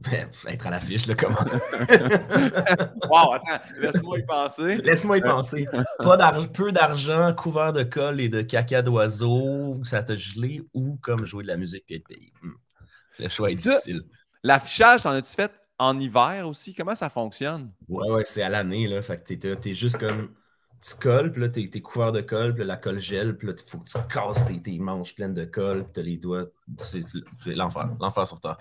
B: Ben, Être à l'affiche, là, comment?
A: Wow, attends, laisse-moi y penser.
B: Laisse-moi y penser. Pas peu d'argent, couvert de colle et de caca d'oiseau, ça t'a gelé ou comme jouer de la musique et être payé. Hmm. Le choix est
A: Ça-
B: difficile.
A: L'affichage, t'en as-tu fait en hiver aussi? Comment ça fonctionne?
B: Ouais, ouais, c'est à l'année, là. Fait que t'es juste comme. Tu colles, puis là, t'es t'es couvert de colle, puis là, la colle gèle, puis là, il faut que tu casses tes, tes manches pleines de colle, puis t'as les doigts. C'est l'enfer. L'enfer sur terre.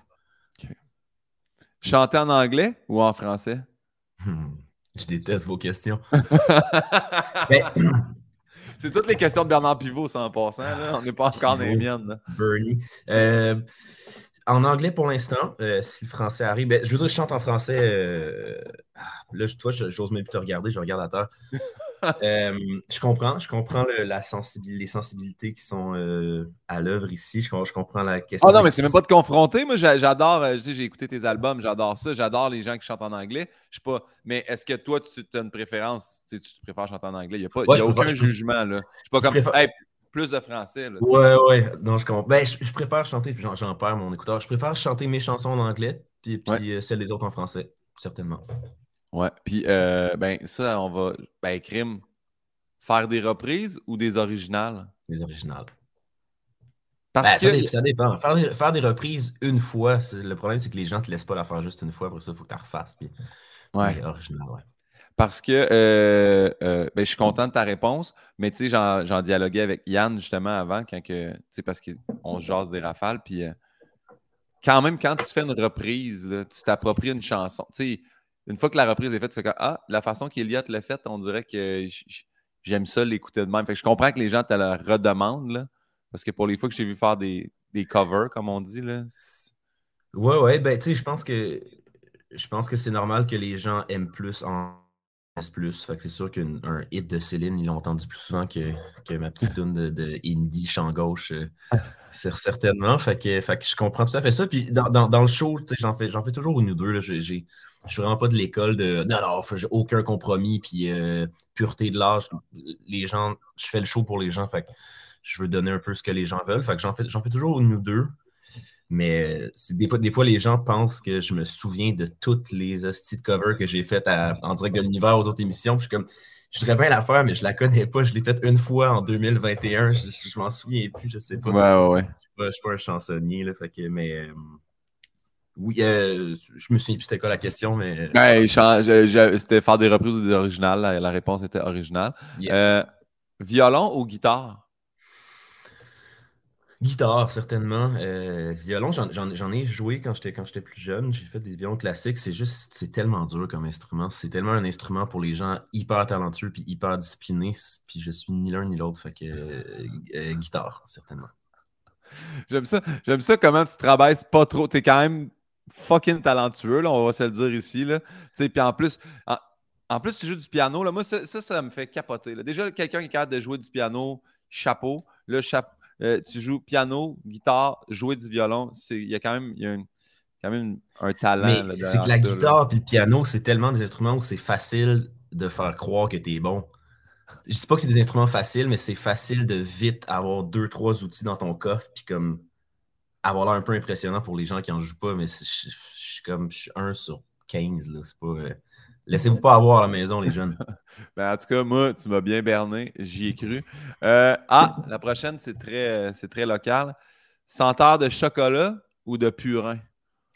A: Chanter en anglais ou en français?
B: Hmm. Je déteste vos questions.
A: C'est toutes les questions de Bernard Pivot, ça en passant. Là. On n'est pas encore dans les miennes.
B: Bernie. Euh, en anglais pour l'instant, euh, si le français arrive, ben, je voudrais que je chante en français. euh, ah, là, toi, j'ose même plus te regarder, je regarde à terre. Euh, je comprends, je comprends le- la sensibil- les sensibilités qui sont à l'œuvre ici. Je, com- je comprends la question.
A: Ah non, mais c'est même pas de confronter. Moi, j'a- j'adore, j'ai écouté tes albums, j'adore ça. J'adore les gens qui chantent en anglais. Je sais pas, mais est-ce que toi, tu as une préférence? Tu, sais, tu préfères chanter en anglais? Il n'y a, pas,
B: Ouais,
A: y a aucun jugement. là. Je suis pas comme,
B: préfère-
A: Hey, plus de français. Là.
B: Ouais, ouais, non, je comprends. Ben, je, je préfère chanter, puis j'en, perds mon écouteur. Je préfère chanter mes chansons en anglais, puis, puis
A: Ouais.
B: euh, celles des autres en français, certainement.
A: Ouais. Puis, euh, ben, ça, on va. Ben, crime. Faire des reprises ou des originales?
B: Les originales.
A: Parce
B: Ben, ça,
A: que.
B: ça dépend. Faire des, faire des reprises une fois, le problème, c'est que les gens te laissent pas la faire juste une fois. Après ça, il faut que tu la refasses. Puis,
A: Ouais.
B: original, ouais.
A: Parce que euh, euh, ben, je suis content de ta réponse, mais tu sais, j'en, dialoguais avec Yann justement avant, quand que, parce qu'on se jase des rafales, puis euh, quand même, quand tu fais une reprise, là, tu t'appropries une chanson. Une fois que la reprise est faite, tu fais Ah, la façon qu'Eliott l'a faite, on dirait que j'aime ça l'écouter de même. Fait je comprends que les gens te la redemandent, là, parce que pour les fois que j'ai vu faire des, des covers, comme on dit, là,
B: Ouais, ouais, ben, tu sais, je pense que je pense que c'est normal que les gens aiment plus en plus. Fait que c'est sûr qu'un un hit de Céline, ils l'ont entendu plus souvent que, que ma petite tune de, de indie champ gauche. euh, c'est certainement. Fait que, fait que je comprends tout à fait ça. Puis dans, dans- dans le show, j'en fais, j'en fais toujours une ou deux. là. J'ai- j'ai- Je suis vraiment pas de l'école de non, non, j'ai aucun compromis, puis euh, pureté de l'âge. Les gens, je fais le show pour les gens. Fait que je veux donner un peu ce que les gens veulent. Fait que j'en fais, j'en fais toujours une ou deux. Mais c'est des fois, des fois, les gens pensent que je me souviens de toutes les hosties de cover que j'ai faites à- en direct de l'univers aux autres émissions. Puis je suis comme, je voudrais bien la faire, mais je la connais pas. Je l'ai faite une fois en 2021. Je, je m'en souviens plus, je sais pas.
A: Ouais, ouais.
B: Je suis pas- je suis pas un chansonnier, là, fait que, mais euh, oui, euh, je me souviens plus c'était quoi la question, mais
A: Ouais, je- c'était faire des reprises ou des originales. La, la réponse était originale.
B: Yeah.
A: Euh, violon ou guitare?
B: Guitare, certainement. Euh, violon, j'en- ai joué quand j'étais plus jeune. J'ai fait des violons classiques. C'est juste, c'est tellement dur comme instrument. C'est tellement un instrument pour les gens hyper talentueux puis hyper disciplinés. Puis je suis ni l'un ni l'autre, fait que euh, euh, guitare, certainement.
A: J'aime ça. J'aime ça comment tu travailles pas trop. T'es quand même fucking talentueux, là, on va se le dire ici. Puis en plus, en, plus, tu joues du piano. Là. Moi, ça, ça, me fait capoter. Déjà, quelqu'un qui est capable de jouer du piano, chapeau. Là, chapeau. Euh, tu joues piano, guitare, jouer du violon. Il y a quand même, y a un, quand même un talent.
B: C'est que la
A: ça,
B: guitare puis le piano, c'est tellement des instruments où c'est facile de faire croire que tu es bon. Je dis pas que c'est des instruments faciles, mais c'est facile de vite avoir deux, trois outils dans ton coffre, puis comme avoir l'air un peu impressionnant pour les gens qui en jouent pas, mais je suis comme je suis un sur 15, là. C'est pas. euh, Laissez-vous pas avoir à la maison, les jeunes.
A: Ben, en tout cas, moi, tu m'as bien berné. J'y ai cru. Euh, ah, la prochaine, c'est très, c'est très local. Senteur de chocolat ou de purin?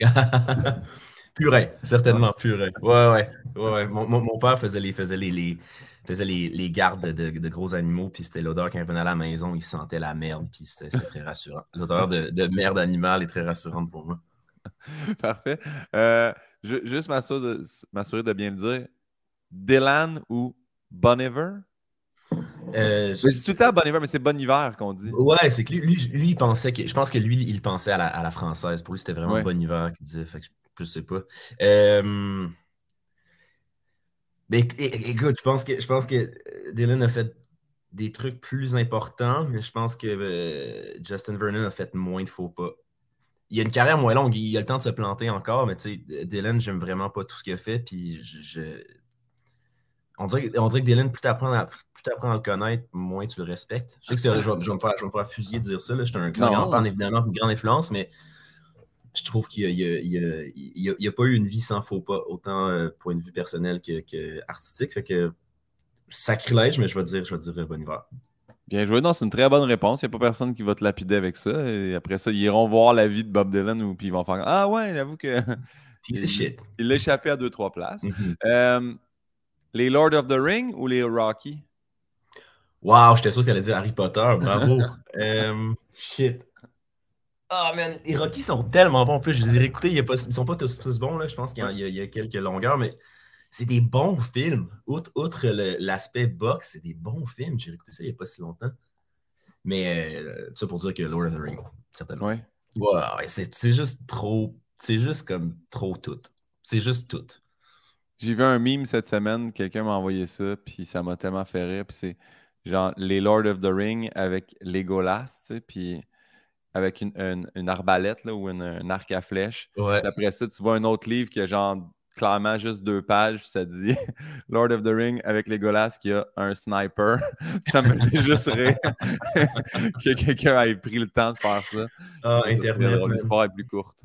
B: purin, certainement purin. Ouais, ouais. ouais, ouais. Mon, mon- mon père faisait les, faisait les, les, faisait les, les gardes de, de gros animaux, puis c'était l'odeur quand il venait à la maison, il sentait la merde, puis c'était c'était très rassurant. L'odeur de, de merde animale est très rassurante pour moi.
A: Parfait. Euh, ju- juste m'assurer de, m'assurer de bien le dire. Dylan ou Bon Iver?
B: Euh,
A: Je dis tout le temps Bon Iver, mais c'est Bon Hiver qu'on dit.
B: Ouais, c'est que lui, lui, lui, il pensait que. Je pense que lui, il pensait à la, à la française. Pour lui, c'était vraiment
A: Ouais.
B: bon hiver qu'il disait. Fait que je, je sais pas. Euh, Mais écoute, je pense que je pense que euh, Dylan a fait des trucs plus importants, mais je pense que euh, Justin Vernon a fait moins de faux pas. Il a une carrière moins longue, il a le temps de se planter encore, mais tu sais, Dylan, j'aime vraiment pas tout ce qu'il a fait. Puis je, On, dirait, on dirait que Dylan, plus tu apprends à, plus t'apprends à le connaître, moins tu le respectes. Je sais que c'est- je, vais, je vais me faire, je vais me faire fusiller de dire ça. là. Je suis un grand, fan, évidemment, une grande influence, mais je trouve qu'il n'y a, a, pas eu une vie sans faux pas, autant euh, point de vue personnel que, que artistique. Fait que sacrilège, mais je vais dire, je vais dire euh, bon hiver.
A: Bien joué. Non, c'est une très bonne réponse. Il n'y a pas personne qui va te lapider avec ça. Et après ça, ils iront voir la vie de Bob Dylan ou puis ils vont faire Ah ouais, j'avoue que
B: c'est shit.
A: il échappé à deux, trois places.
B: Mhm.
A: Euh, les Lord of the Ring ou les Rocky?
B: Wow, j'étais sûr qu'elle allait dire Harry Potter, bravo. Euh, shit. Ah, man, les Rocky sont tellement bons. En plus, je les ai réécoutés, il ils sont pas tous, tous bons, là. Je pense qu'il y, il il y a quelques longueurs, mais c'est des bons films. Outre, l'aspect box, c'est des bons films. J'ai réécouté ça il n'y a pas si longtemps. Mais euh, ça pour dire que Lord of the Rings, certainement.
A: Oui.
B: Ouais, c'est juste trop. C'est juste comme trop tout. C'est juste tout.
A: J'ai vu un meme cette semaine, quelqu'un m'a envoyé ça, puis ça m'a tellement fait rire. Puis c'est genre les Lord of the Ring avec Legolas, tu sais, puis avec une, une- une arbalète là, ou une- un arc à flèche.
B: Ouais.
A: Après ça, tu vois un autre livre qui a genre clairement juste deux pages, puis ça dit Lord of the Ring avec Legolas qui a un sniper. Ça me faisait juste rire que quelqu'un ait pris le temps de faire ça.
B: Ah, Internet.
A: L'histoire est plus courte.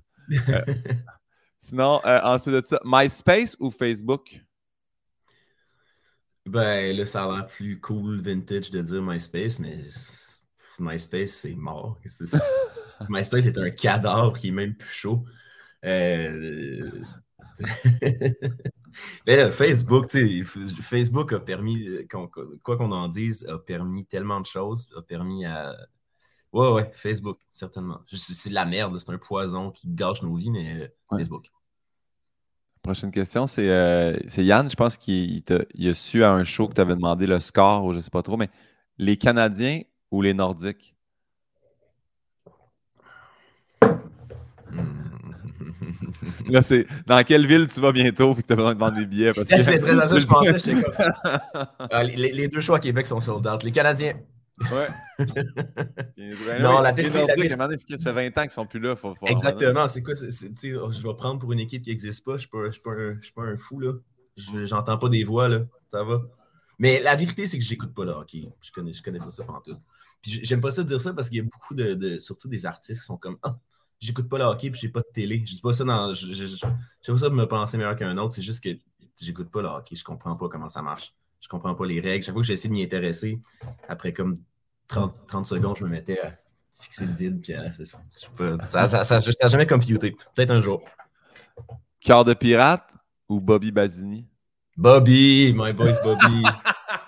A: Sinon, euh, ensuite de ça, MySpace ou Facebook?
B: Ben là, ça a l'air plus cool vintage de dire MySpace, mais MySpace, c'est mort. MySpace est un cadavre qui est même plus chaud. Euh, Mais là, Facebook, tu sais, F- Facebook a permis, qu'on- quoi qu'on en dise, a permis tellement de choses, a permis à. Ouais, ouais, Facebook, certainement. C'est de la merde, c'est un poison qui gâche nos vies, mais euh,
A: Ouais.
B: Facebook.
A: Prochaine question, c'est euh, Yann, je pense qu'il il a su à un show que tu avais demandé le score, ou je sais pas trop, mais les Canadiens ou les Nordiques? Là, c'est dans quelle ville tu vas bientôt et que tu as besoin de vendre des billets? Parce que-
B: C'est très ça je pensais, j'étais comme. Ah, les- deux choix à Québec sont sold out. Les Canadiens.
A: Ouais.
B: Non, la vérité- la vérité-
A: ça fait 20 ans qu'ils sont plus là. Faut, faut-
B: Exactement, c'est quoi? oh, je vais prendre pour une équipe qui n'existe pas. Je ne suis, pas- un- fou, là. Je- J'entends pas des voix, là. Ça va. Mais la vérité, c'est que j'écoute pas le hockey. Je connais, je connais pas ça pendant tout. Puis j'aime pas ça dire ça parce qu'il y a beaucoup de, de- surtout des artistes qui sont comme Ah, j'écoute pas le hockey puis j'ai pas de télé. Je dis pas ça dans. Je, je, je- je fais pas ça de me penser meilleur qu'un autre. C'est juste que j'écoute pas le hockey. Je comprends pas comment ça marche. Je comprends pas les règles. Chaque fois que j'essaie de m'y intéresser, après comme 30, 30 secondes, je me mettais à fixer le vide. Puis à- sais pas, ça, ça, ça, ça jamais computé. Peut-être un jour.
A: Cœur de pirate ou Bobby Basini?
B: Bobby, my boys Bobby.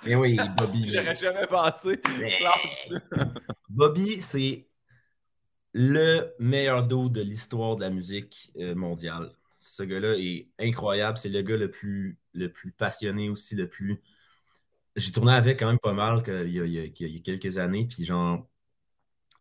B: Eh oui, Bobby.
A: J'aurais jamais pensé.
B: Mais-. Bobby, c'est le meilleur dos de l'histoire de la musique euh, mondiale. Ce gars-là est incroyable. C'est le gars le plus, le plus passionné aussi, le plus. J'ai tourné avec quand même pas mal il y a, quelques années. Puis genre,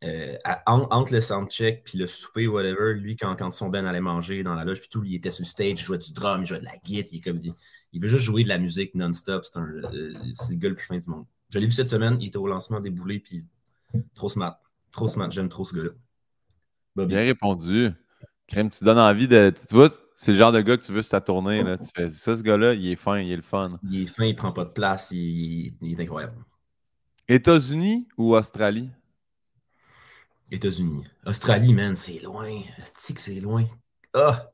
B: euh, entre le soundcheck puis le souper, whatever, lui, quand, quand son Ben allait manger dans la loge, puis tout, il était sur le stage, il jouait du drum, il jouait de la guitare, il, comme, il, il veut juste jouer de la musique non-stop. Euh, c'est le gars le plus fin du monde. Je l'ai vu cette semaine, il était au lancement des boulets, puis trop smart. Trop smart, j'aime trop ce gars-là. Bobby.
A: Bien répondu. Crème, tu donnes envie de. Tu vois, c'est le genre de gars que tu veux sur ta tournée. Là. Tu fais ça, ce gars-là, il est fin, il est le fun.
B: Il est fin, il prend pas de place, il, il est incroyable.
A: États-Unis ou Australie?
B: États-Unis. Australie, man, c'est loin. C'est que c'est loin? Ah!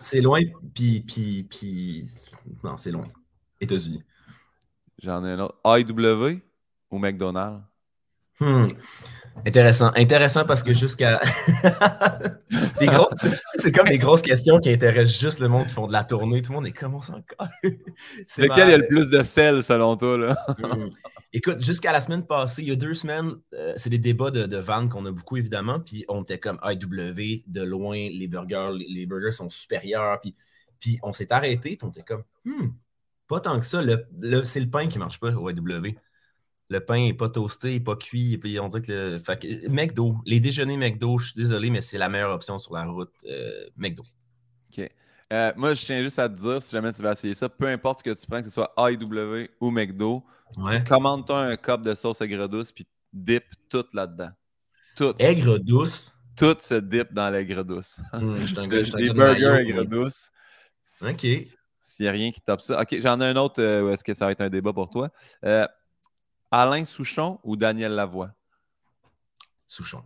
B: C'est loin, puis, puis, puis... Non, c'est loin. États-Unis.
A: J'en ai un autre. AEW ou McDonald's?
B: Hmm. Intéressant. Intéressant parce que jusqu'à. c'est comme des grosses questions qui intéressent juste le monde qui font de la tournée. Tout le monde est comme on s'en
A: C'est lequel il y a le plus de sel selon toi? Là?
B: Écoute, jusqu'à la semaine passée, il y a deux semaines, euh, c'est des débats de, de vente qu'on a beaucoup évidemment. Puis on était comme IW, de loin, les burgers, les, burgers sont supérieurs. Puis, puis on s'est arrêté, puis on était comme, hmm, pas tant que ça. Le, c'est le pain qui marche pas au IW le pain n'est pas toasté, n'est pas cuit. Et puis on dit que le. Fait McDo, les déjeuners McDo, je suis désolé, mais c'est la meilleure option sur la route euh, McDo.
A: OK. Euh, moi, je tiens juste à te dire, si jamais tu vas essayer ça, peu importe ce que tu prends, que ce soit AEW ou McDo, commande-toi un cup de sauce aigre douce puis dip tout là-dedans. Tout.
B: Aigre douce?
A: Tout se dip dans l'aigre douce. Mmh, Les burgers aigre douce.
B: OK.
A: S'il n'y a rien qui tape ça. OK, j'en ai un autre. Euh, est-ce que ça va être un débat pour toi? Alain Souchon ou Daniel Lavoie?
B: Souchon.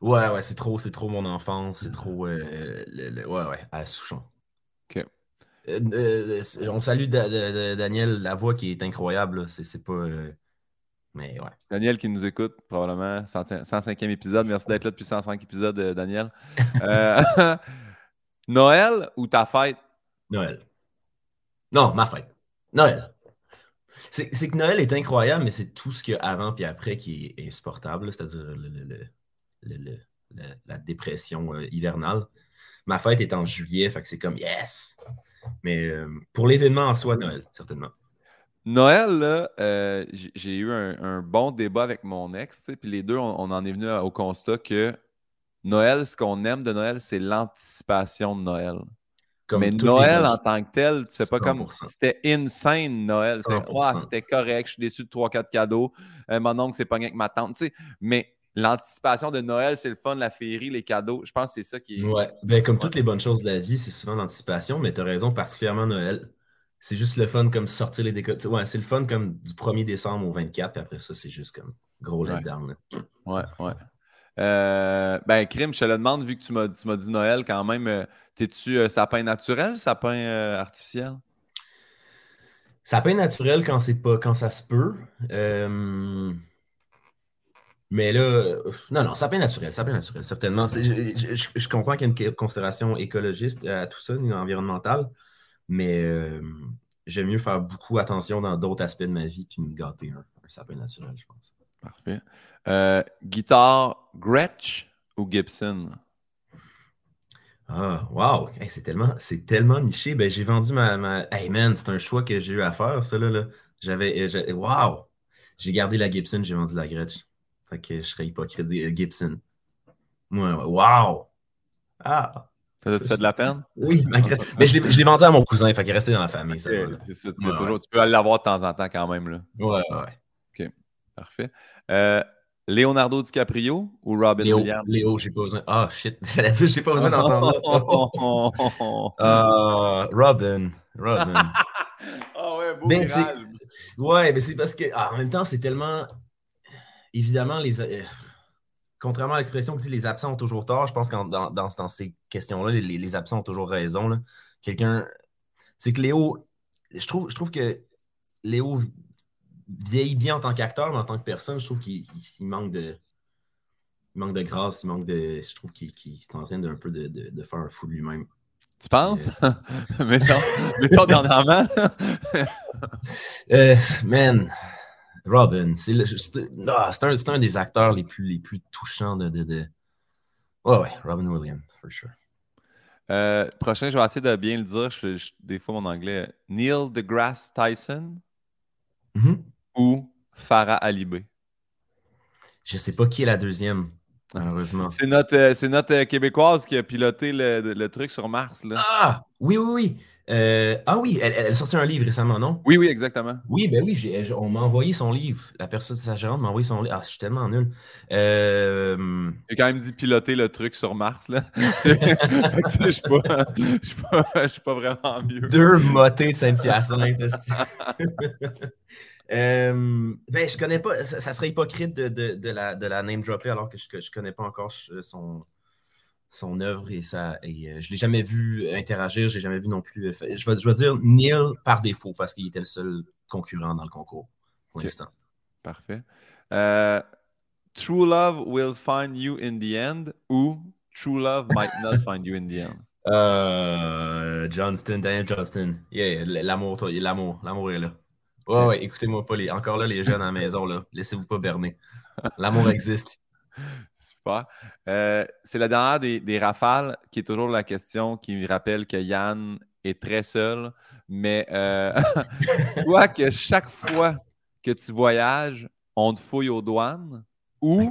B: Ouais, ouais, c'est trop, c'est trop mon enfance, c'est trop. Euh, ouais, ouais, à Souchon.
A: OK.
B: Euh, euh, on salue Daniel Lavoie qui est incroyable. C'est pas. mais ouais.
A: Daniel qui nous écoute, probablement. 105e épisode. Merci d'être là depuis 105 épisodes, Daniel. Noël ou ta fête?
B: Noël. Non, ma fête. Noël. C'est que Noël est incroyable, mais c'est tout ce qu'il y a avant puis après qui est insupportable, c'est-à-dire la dépression euh, hivernale. Ma fête est en juillet, fait que c'est comme yes! Mais euh, pour l'événement en soi, Noël, certainement.
A: Noël, euh, j'ai eu un, bon débat avec mon ex, puis les deux, on, en est venu au constat que Noël, ce qu'on aime de Noël, c'est l'anticipation de Noël mais Noël en tant que tel, c'est pas comme. C'était insane Noël. C'était correct, je suis déçu de 3-4 cadeaux. Euh, mon oncle s'est pogné avec ma tante. Mais l'anticipation de Noël, c'est le fun, la féerie, les cadeaux. Je pense que c'est ça qui est.
B: Ouais, ben, comme toutes les bonnes choses de la vie, c'est souvent l'anticipation, mais tu as raison, particulièrement Noël. C'est juste le fun comme sortir les décos. Ouais, c'est le fun comme du 1er décembre au 24, puis après ça, c'est juste comme gros letdown.
A: Ouais, ouais. Euh, ben, Crime, je te le demande, vu que tu m'as dit Noël quand même, euh, t'es-tu euh, sapin naturel, sapin artificiel?
B: Sapin naturel quand c'est pas quand ça se peut. Mais là, non, non, sapin naturel, sapin naturel, certainement. Je, comprends qu'il y a une considération écologiste à tout ça, environnementale, mais j'aime mieux faire beaucoup attention dans d'autres aspects de ma vie puis me gâter un sapin naturel, je pense.
A: Parfait. Euh, guitare Gretsch ou Gibson?
B: Ah, wow! c'est tellement, tellement niché. Ben, j'ai vendu ma, ma... Hey man, c'est un choix que j'ai eu à faire, ça là. J'avais. Euh, wow! J'ai gardé la Gibson, j'ai vendu la Gretsch. Fait que je serais hypocrite. Gibson. Ouais, wow! Ah!
A: Ça tu fait de la peine?
B: Oui, ma Gretsch. Mais je l'ai vendu à mon cousin, fait qu'il est resté dans la famille. Ça,
A: c'est ça, tu, toujours, tu peux aller l'avoir de temps en temps quand même. Là.
B: Ouais, ouais.
A: OK, parfait. Euh, Leonardo DiCaprio ou Robin Williams?
B: Léo, j'ai pas besoin. Ah, shit. J'allais dire, j'ai pas besoin d'entendre. uh, Robin. Robin.
A: Ah ouais, beau ben,
B: Ouais, mais c'est parce que, ah, en même temps, c'est tellement. Évidemment, les. Euh, contrairement à l'expression que dit les absents ont toujours tort, je pense que dans, dans, ces questions-là, les, les, absents ont toujours raison. Quelqu'un. C'est que Léo. Je trouve, je trouve que Léo vieillit bien en tant qu'acteur, mais en tant que personne, je trouve qu'il manque de. Il manque de grâce, il manque de. Je trouve qu'il est en train d'un peu de, de, faire un fou de lui-même.
A: Tu penses? Euh... mettons, mettons dernièrement.
B: euh, man, Robin, c'est ah, un, un, des acteurs les plus, les plus touchants de, de, Ouais, ouais, Robin Williams, for sure.
A: Euh, prochain, je vais essayer de bien le dire. des fois, mon anglais. Neil deGrasse Tyson.
B: Mm-hmm
A: ou Farah Alibé?
B: Je ne sais pas qui est la deuxième, malheureusement.
A: C'est notre, euh, c'est notre euh, Québécoise qui a piloté le, le, truc sur Mars. Là.
B: Ah! Oui, oui, oui. Euh, ah oui, elle, a sorti un livre récemment, non?
A: Oui, oui, exactement.
B: Oui, ben oui, on m'a envoyé son livre. La personne, sa gérante m'a envoyé son livre. Ah, je suis tellement nul. Euh...
A: J'ai quand même dit piloter le truc sur Mars, là. je ne suis pas, pas, vraiment mieux.
B: Deux motés de Saint-Hyacinthe. Euh, ben, je connais pas. Ça, serait hypocrite de, de, de, la, de la name dropper alors que je, ne connais pas encore son, son œuvre et ça. Et, euh, je l'ai jamais vu interagir, je l'ai jamais vu non plus. Euh, je vais, je vais dire Neil par défaut parce qu'il était le seul concurrent dans le concours pour l'instant.
A: Parfait. Euh, True love will find you in the end ou True love might not find you in the end?
B: Euh, Johnston, Daniel Johnston. Yeah, l'amour, l'amour, l'amour est là. Ouais, ouais, écoutez-moi pas, les, encore là, les jeunes à la maison, là, laissez-vous pas berner. L'amour existe.
A: Super. Euh, c'est la dernière des, rafales qui est toujours la question qui me rappelle que Yann est très seul, mais euh, soit que chaque fois que tu voyages, on te fouille aux douanes ou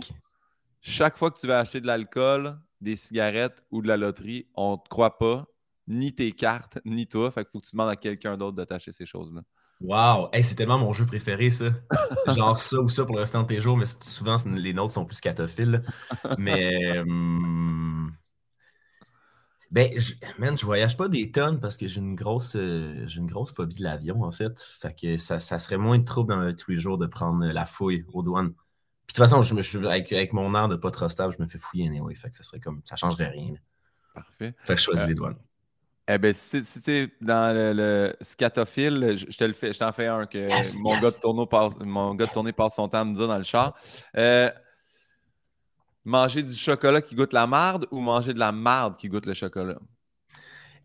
A: chaque fois que tu vas acheter de l'alcool, des cigarettes ou de la loterie, on ne te croit pas, ni tes cartes, ni toi. Fait qu'il faut que tu demandes à quelqu'un d'autre d'attacher ces choses-là.
B: Wow! c'est tellement mon jeu préféré, ça. Genre ça ou ça pour le restant de tes jours, mais souvent les nôtres sont plus catophiles. Mais. Hum, ben, je, man, je voyage pas des tonnes parce que j'ai une grosse euh, j'ai une grosse phobie de l'avion, en fait. Fait que ça, serait moins de trouble dans tous les jours de prendre la fouille aux douanes. Puis de toute façon, je avec, mon air de pas trop stable, je me fais fouiller anyway. Fait que ça serait comme. ça changerait rien.
A: Parfait.
B: Fait que je choisis euh, les douanes.
A: Eh bien, si, tu es dans le, scatophile, je, te le fais, je t'en fais un que mon, Gars de tournée passe, mon gars de tournée passe son temps à me dire dans le char. Euh, manger du chocolat qui goûte la marde ou manger de la marde qui goûte le chocolat?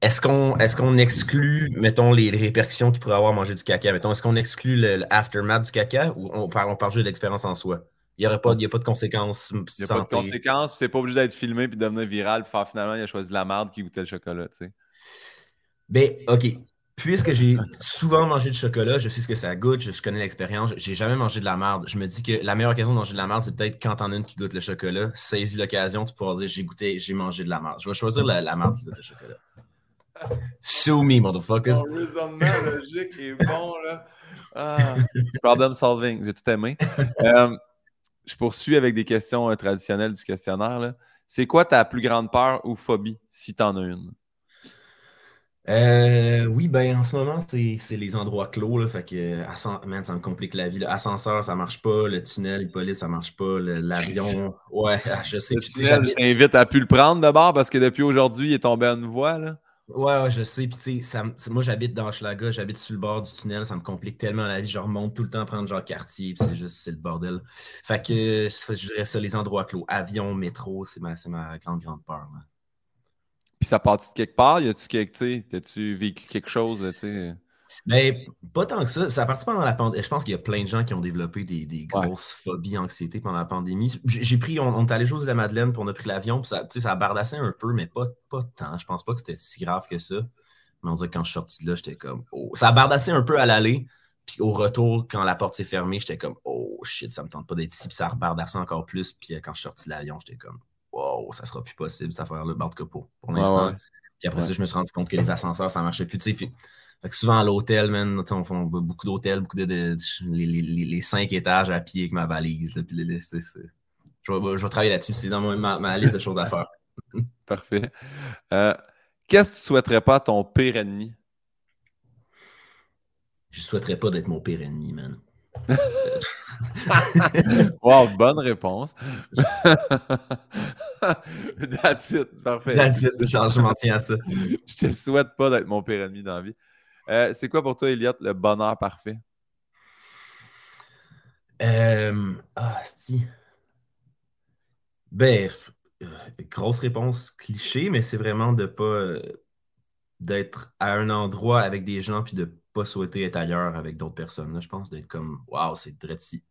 B: Est-ce qu'on est qu'on exclut, mettons, les, répercussions qu'il pourrait avoir à manger du caca? Mettons, est-ce qu'on exclut l'aftermath du caca ou on parle, on parle juste de l'expérience en soi? Il n'y a pas de conséquences.
A: Il n'y a pas de conséquences, c'est pas obligé d'être filmé puis de devenir viral, puis faire finalement, il a choisi de la marde qui goûtait le chocolat, tu sais.
B: Ben, OK. Puisque j'ai souvent mangé du chocolat, je sais ce que ça goûte, je, connais l'expérience, j'ai jamais mangé de la merde. Je me dis que la meilleure occasion de manger de la merde, c'est peut-être quand t'en as une qui goûte le chocolat. Saisis l'occasion, tu pourras dire j'ai goûté, j'ai mangé de la merde. Je vais choisir la, la merde qui goûte le chocolat. Sue me, motherfuckers.
A: Mon raisonnement logique est bon, là. Ah. Problem solving, j'ai tout aimé. Euh, je poursuis avec des questions euh, traditionnelles du questionnaire. C'est quoi ta plus grande peur ou phobie, si t'en as une?
B: Euh, oui, ben en ce moment, c'est les endroits clos. Là, fait que ça me complique la vie. L'ascenseur, ça marche pas. Le tunnel, les polices, ça marche pas. L'avion, ouais, ah, je sais.
A: Le tunnel, je t'invite à pu le prendre d'abord parce que depuis aujourd'hui, il est tombé à une voie. Là.
B: Ouais, ouais, je sais. Puis, ça, moi, j'habite dans Schlaga, j'habite sur le bord du tunnel, ça me complique tellement la vie. Je remonte tout le temps prendre genre quartier, puis c'est juste, c'est le bordel. Fait que je dirais ça, les endroits clos. Avion, métro, c'est ma, ma grande, grande peur.
A: Puis ça part-tu de quelque part? Y a-tu quelque, tu vécu quelque chose, tu?
B: Mais pas tant que ça. Ça partit pendant la pandémie. Je pense qu'il y a plein de gens qui ont développé des, grosses phobies, anxiété pendant la pandémie. J'ai pris, on, est allé jouer de la Madeleine, puis on a pris l'avion, puis ça, ça a bardassé un peu, mais pas, pas tant. Je pense pas que c'était si grave que ça. Mais on dirait que quand je suis sorti de là, j'étais comme, oh. Ça a bardassé un peu à l'aller, puis au retour, quand la porte s'est fermée, j'étais comme, oh shit, ça me tente pas d'être ici, puis ça a rebardassé encore plus. Puis euh, quand je suis sorti de l'avion, j'étais comme, wow, ça sera plus possible, ça faire le bar de pour, pour l'instant. Puis après ça, je me suis rendu compte que les ascenseurs, ça marchait plus. Fait, que souvent à l'hôtel, man, on fait beaucoup d'hôtels, beaucoup de, les, cinq étages à pied avec ma valise. je, vais, travailler là-dessus. C'est dans ma, liste de choses à faire.
A: Parfait. Euh, qu'est-ce que tu souhaiterais pas à ton pire ennemi?
B: Je souhaiterais pas d'être mon pire ennemi, man.
A: wow, bonne réponse. That's it, parfait.
B: That's it, je m'en tiens à ça.
A: Je te souhaite pas d'être mon pire ennemi dans la vie. Euh, c'est quoi pour toi, Elliot, le bonheur parfait?
B: Euh, ah, si. Ben, euh, grosse réponse cliché, mais c'est vraiment de pas d'être à un endroit avec des gens puis de pas souhaiter être ailleurs avec d'autres personnes. je pense d'être comme Waouh, c'est très si.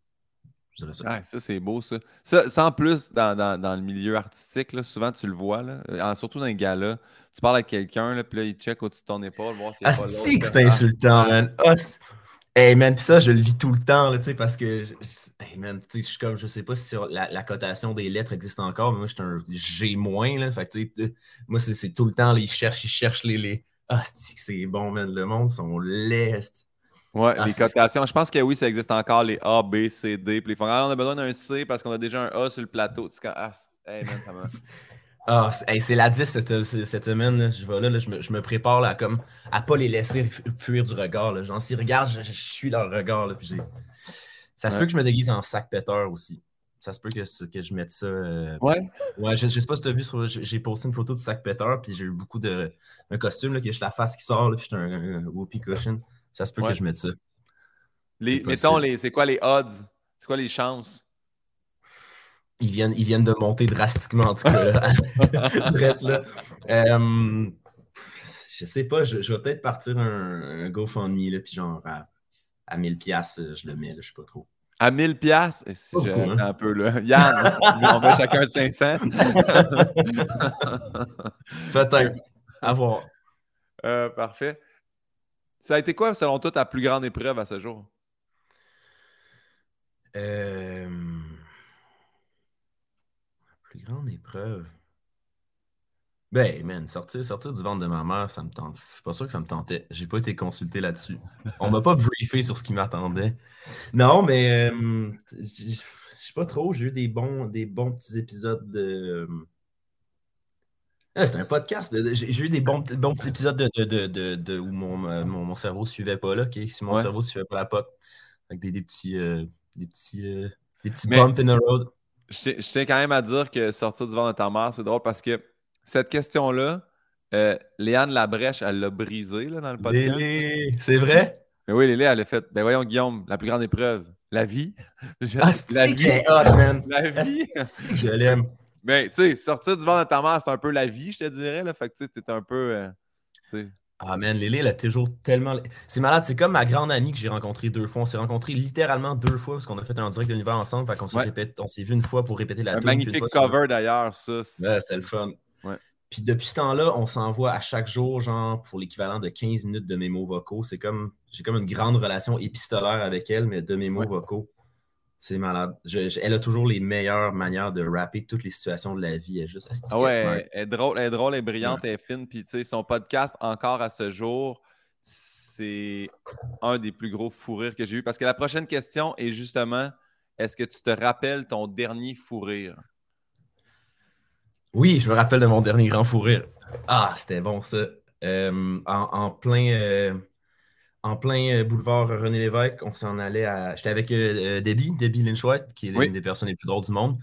A: Je dirais ça. ça, c'est beau, ça. ça. en plus, dans, le milieu artistique, là, souvent tu le vois, là, surtout dans les gars-là, tu parles à quelqu'un, puis là, il check au-dessus de ton épaule, voir si
B: ah, c'est que c'est insultant, man. Ah, hey, man, puis ça, je le vis tout le temps, tu sais, parce que, je, hey, man, je suis comme, je sais pas si la, la, cotation des lettres existe encore, mais moi, je suis un G-, là, fait que, moi, c'est tout le temps, ils cherchent, ils cherchent les, les ah, c'est bon, man. Le monde sont lestes.
A: Ouais, ah, les cotations. Je pense que oui, ça existe encore, les A, B, C, D. Puis les font, ah, on a besoin d'un C parce qu'on a déjà un A sur le plateau. Ah, hey, man, ça
B: Ah, c'est la 10 cette, cette semaine. Je vais là, je, me, je, me, prépare là, comme, à pas les laisser fuir du regard. Là. Genre, si regarde, je, suis dans le regard. Là, puis ça se peut que je me déguise en sac péteur aussi. Ça se peut que, que je mette ça. Euh,
A: ouais.
B: Ouais, je, je sais pas si tu as vu, j'ai posté une photo du sac péteur, puis j'ai eu beaucoup de. Un costume, là, qui est la face qui sort, puis j'ai un, whoopee cushion. Ça se peut que je mette ça.
A: Les, mettons, les, c'est quoi les odds? C'est quoi les chances?
B: Ils viennent, ils viennent de monter drastiquement, en tout cas. Là. Euh, je sais pas, je, je vais peut-être partir un, un GoFundMe, là, puis genre à, à 1000 pièces je le mets, là, je sais pas trop.
A: À 1000 pièces si
B: hein.
A: un peu là. Yann, on met chacun 500.
B: Peut-être. À voir.
A: Euh, parfait. Ça a été quoi, selon toi, ta plus grande épreuve à ce jour?
B: Euh... Plus grande épreuve. Ben, man, sortir, sortir du ventre de ma mère, ça me tente. Je suis pas sûr que ça me tentait. J'ai pas été consulté là-dessus. On m'a pas briefé sur ce qui m'attendait. Non, mais euh, je sais pas trop. J'ai eu des bons, des bons petits épisodes de. Ah, c'est un podcast. J'ai eu des bons, bons petits épisodes de, de, de, de- où mon, euh, mon, mon cerveau suivait pas là. Si mon
A: Ouais.
B: cerveau suivait pas la POC. Avec des, des petits, euh, des petits, euh, des petits
A: Mais-
B: bumps in the road.
A: Je tiens, je tiens quand même à dire que sortir du ventre de ta mère, c'est drôle parce que cette question-là, euh, Léane Labrèche, elle l'a brisée là, dans le podcast.
B: Lélé, c'est vrai?
A: Mais oui, Lélé, elle a fait. Ben voyons, Guillaume, la plus grande épreuve, la vie.
B: Ah,
A: la vie.
B: est hot, man.
A: La vie.
B: C'est que je l'aime.
A: Mais tu sais, sortir du ventre de ta mère, c'est un peu la vie, je te dirais. Là. Fait que tu sais, t'es un peu. euh, sais.
B: Ah, man, Lélé, elle a toujours tellement. C'est malade, c'est comme ma grande amie que j'ai rencontrée deux fois. On s'est rencontrés littéralement deux fois parce qu'on a fait un direct de l'univers ensemble. Fait qu'on s'est
A: Ouais.
B: vu une fois pour répéter la
A: un magnifique
B: fois
A: cover d'ailleurs, ça. c'est-
B: Ouais, c'était le fun. Puis depuis ce temps-là, on s'envoie à chaque jour, genre, pour l'équivalent de 15 minutes de mémos vocaux. C'est comme. J'ai comme une grande relation épistolaire avec elle, mais de mémos
A: Ouais.
B: vocaux. C'est malade. Je- je- elle a toujours les meilleures manières de rapper toutes les situations de la vie. Elle est juste
A: Ah ouais, elle est drôle, elle est drôle, elle est brillante, elle est fine. Puis, tu sais, son podcast, encore à ce jour, c'est un des plus gros fous rires que j'ai eu. Parce que la prochaine question est justement est-ce que tu te rappelles ton dernier fou rire?
B: Oui, je me rappelle de mon dernier grand fou rire. Ah, c'était bon ça. Euh, en, en plein, euh, en plein euh, boulevard René Lévesque, on s'en allait à. J'étais avec euh, Debbie, Debbie qui est
A: Oui.
B: l'une des personnes les plus drôles du monde.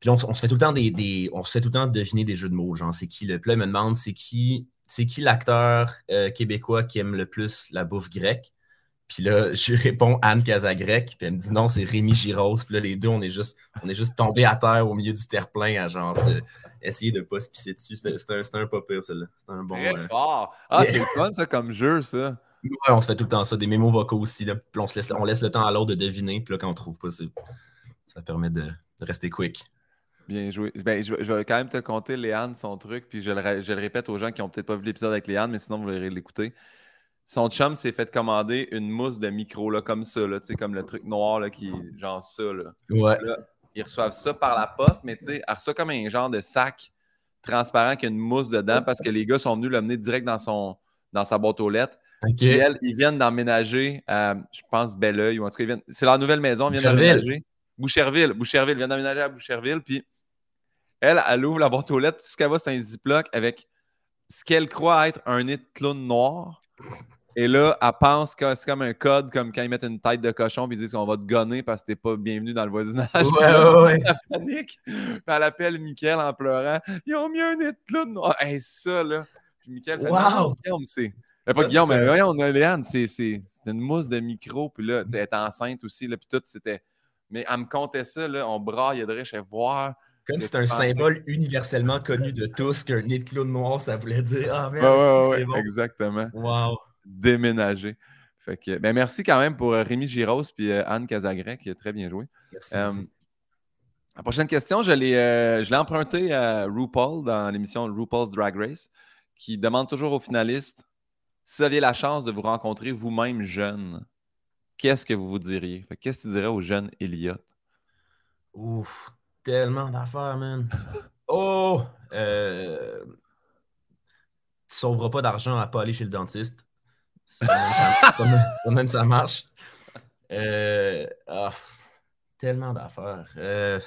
B: Puis on, on se fait tout le temps des, des- on se fait tout le temps deviner des jeux de mots. Genre, c'est qui le. Il me demande c'est qui, c'est qui l'acteur québécois qui aime le plus la bouffe grecque? Puis là, je lui réponds Anne Casagrec, puis elle me dit non, c'est Rémi Giros. Puis là, les deux, on est juste, on est juste tombés à terre au milieu du terre-plein à genre essayer de pas se pisser dessus. C'était un, un pas pire, celle-là. C'était un bon.
A: Très
B: euh,
A: fort. Ah, c'est fun, ça, comme jeu, ça.
B: Ouais, on se fait tout le temps ça, des mémos vocaux aussi. Là. Puis on, se laisse, on laisse le temps à l'autre de deviner. Puis là, quand on trouve pas, ça permet de, de rester quick.
A: Bien joué. Ben, je, vais- je vais quand même te compter, Léane, son truc, puis je le, je le répète aux gens qui n'ont peut-être pas vu l'épisode avec Léane, mais sinon, vous allez l'écouter. Son chum s'est fait commander une mousse de micro, là, comme ça, là, comme le truc noir, là, qui genre ça, là.
B: Ouais.
A: Là, ils reçoivent ça par la poste, mais elle reçoit comme un genre de sac transparent qui a une mousse dedans parce que les gars sont venus l'amener direct dans, son, dans sa boîte aux lettres.
B: OK.
A: Puis elle, ils viennent d'emménager à, je pense, Belleuil, ou en tout cas, viennent- c'est leur nouvelle maison, ils viennent d'emménager. Boucherville, Boucherville, ils viennent d'emménager à Boucherville, puis elle, elle ouvre la boîte aux lettres, tout ce qu'elle voit, c'est un ziploc avec ce qu'elle croit être un nez de clown noir. Et là, elle pense que c'est comme un code, comme quand ils mettent une tête de cochon, puis ils disent qu'on va te gonner parce que t'es pas bienvenu dans le voisinage.
B: Ouais, ouais, ouais.
A: elle panique. Puis elle appelle Mickaël en pleurant. Ils ont mis un clown noir. Hey, ça, là. Puis Mickaël fait
B: Wow!
A: Guillaume, c'est. Pas Guillaume, mais voyons, on a Léane, c'est c'est- c'est une mousse de micro, puis là, tu sais, elle est enceinte aussi, là, puis tout, c'était. Mais elle me contait ça, là, on braille de riche, je vais voir.
B: Comme c'est un symbole universellement connu de tous qu'un nez de clown noir, ça voulait dire Ah, merde, c'est
A: ouais,
B: bon?
A: exactement.
B: Wow.
A: Déménager. Fait que, ben merci quand même pour euh, Rémi Giros puis euh, Anne Casagrec, qui a très bien joué.
B: Merci.
A: Euh,
B: merci.
A: la prochaine question, je l'ai euh, je l'ai emprunté à RuPaul dans l'émission RuPaul's Drag Race, qui demande toujours aux finalistes si vous aviez la chance de vous rencontrer vous-même jeune, qu'est-ce que vous vous diriez? Fait Qu'est-ce que tu dirais au jeune Elliot?
B: Ouf, tellement d'affaires, man. Oh! Euh... Tu sauveras pas d'argent à pas aller chez le dentiste. C'est pas même ça, même- marche. Euh, ah, tellement d'affaires. Euh,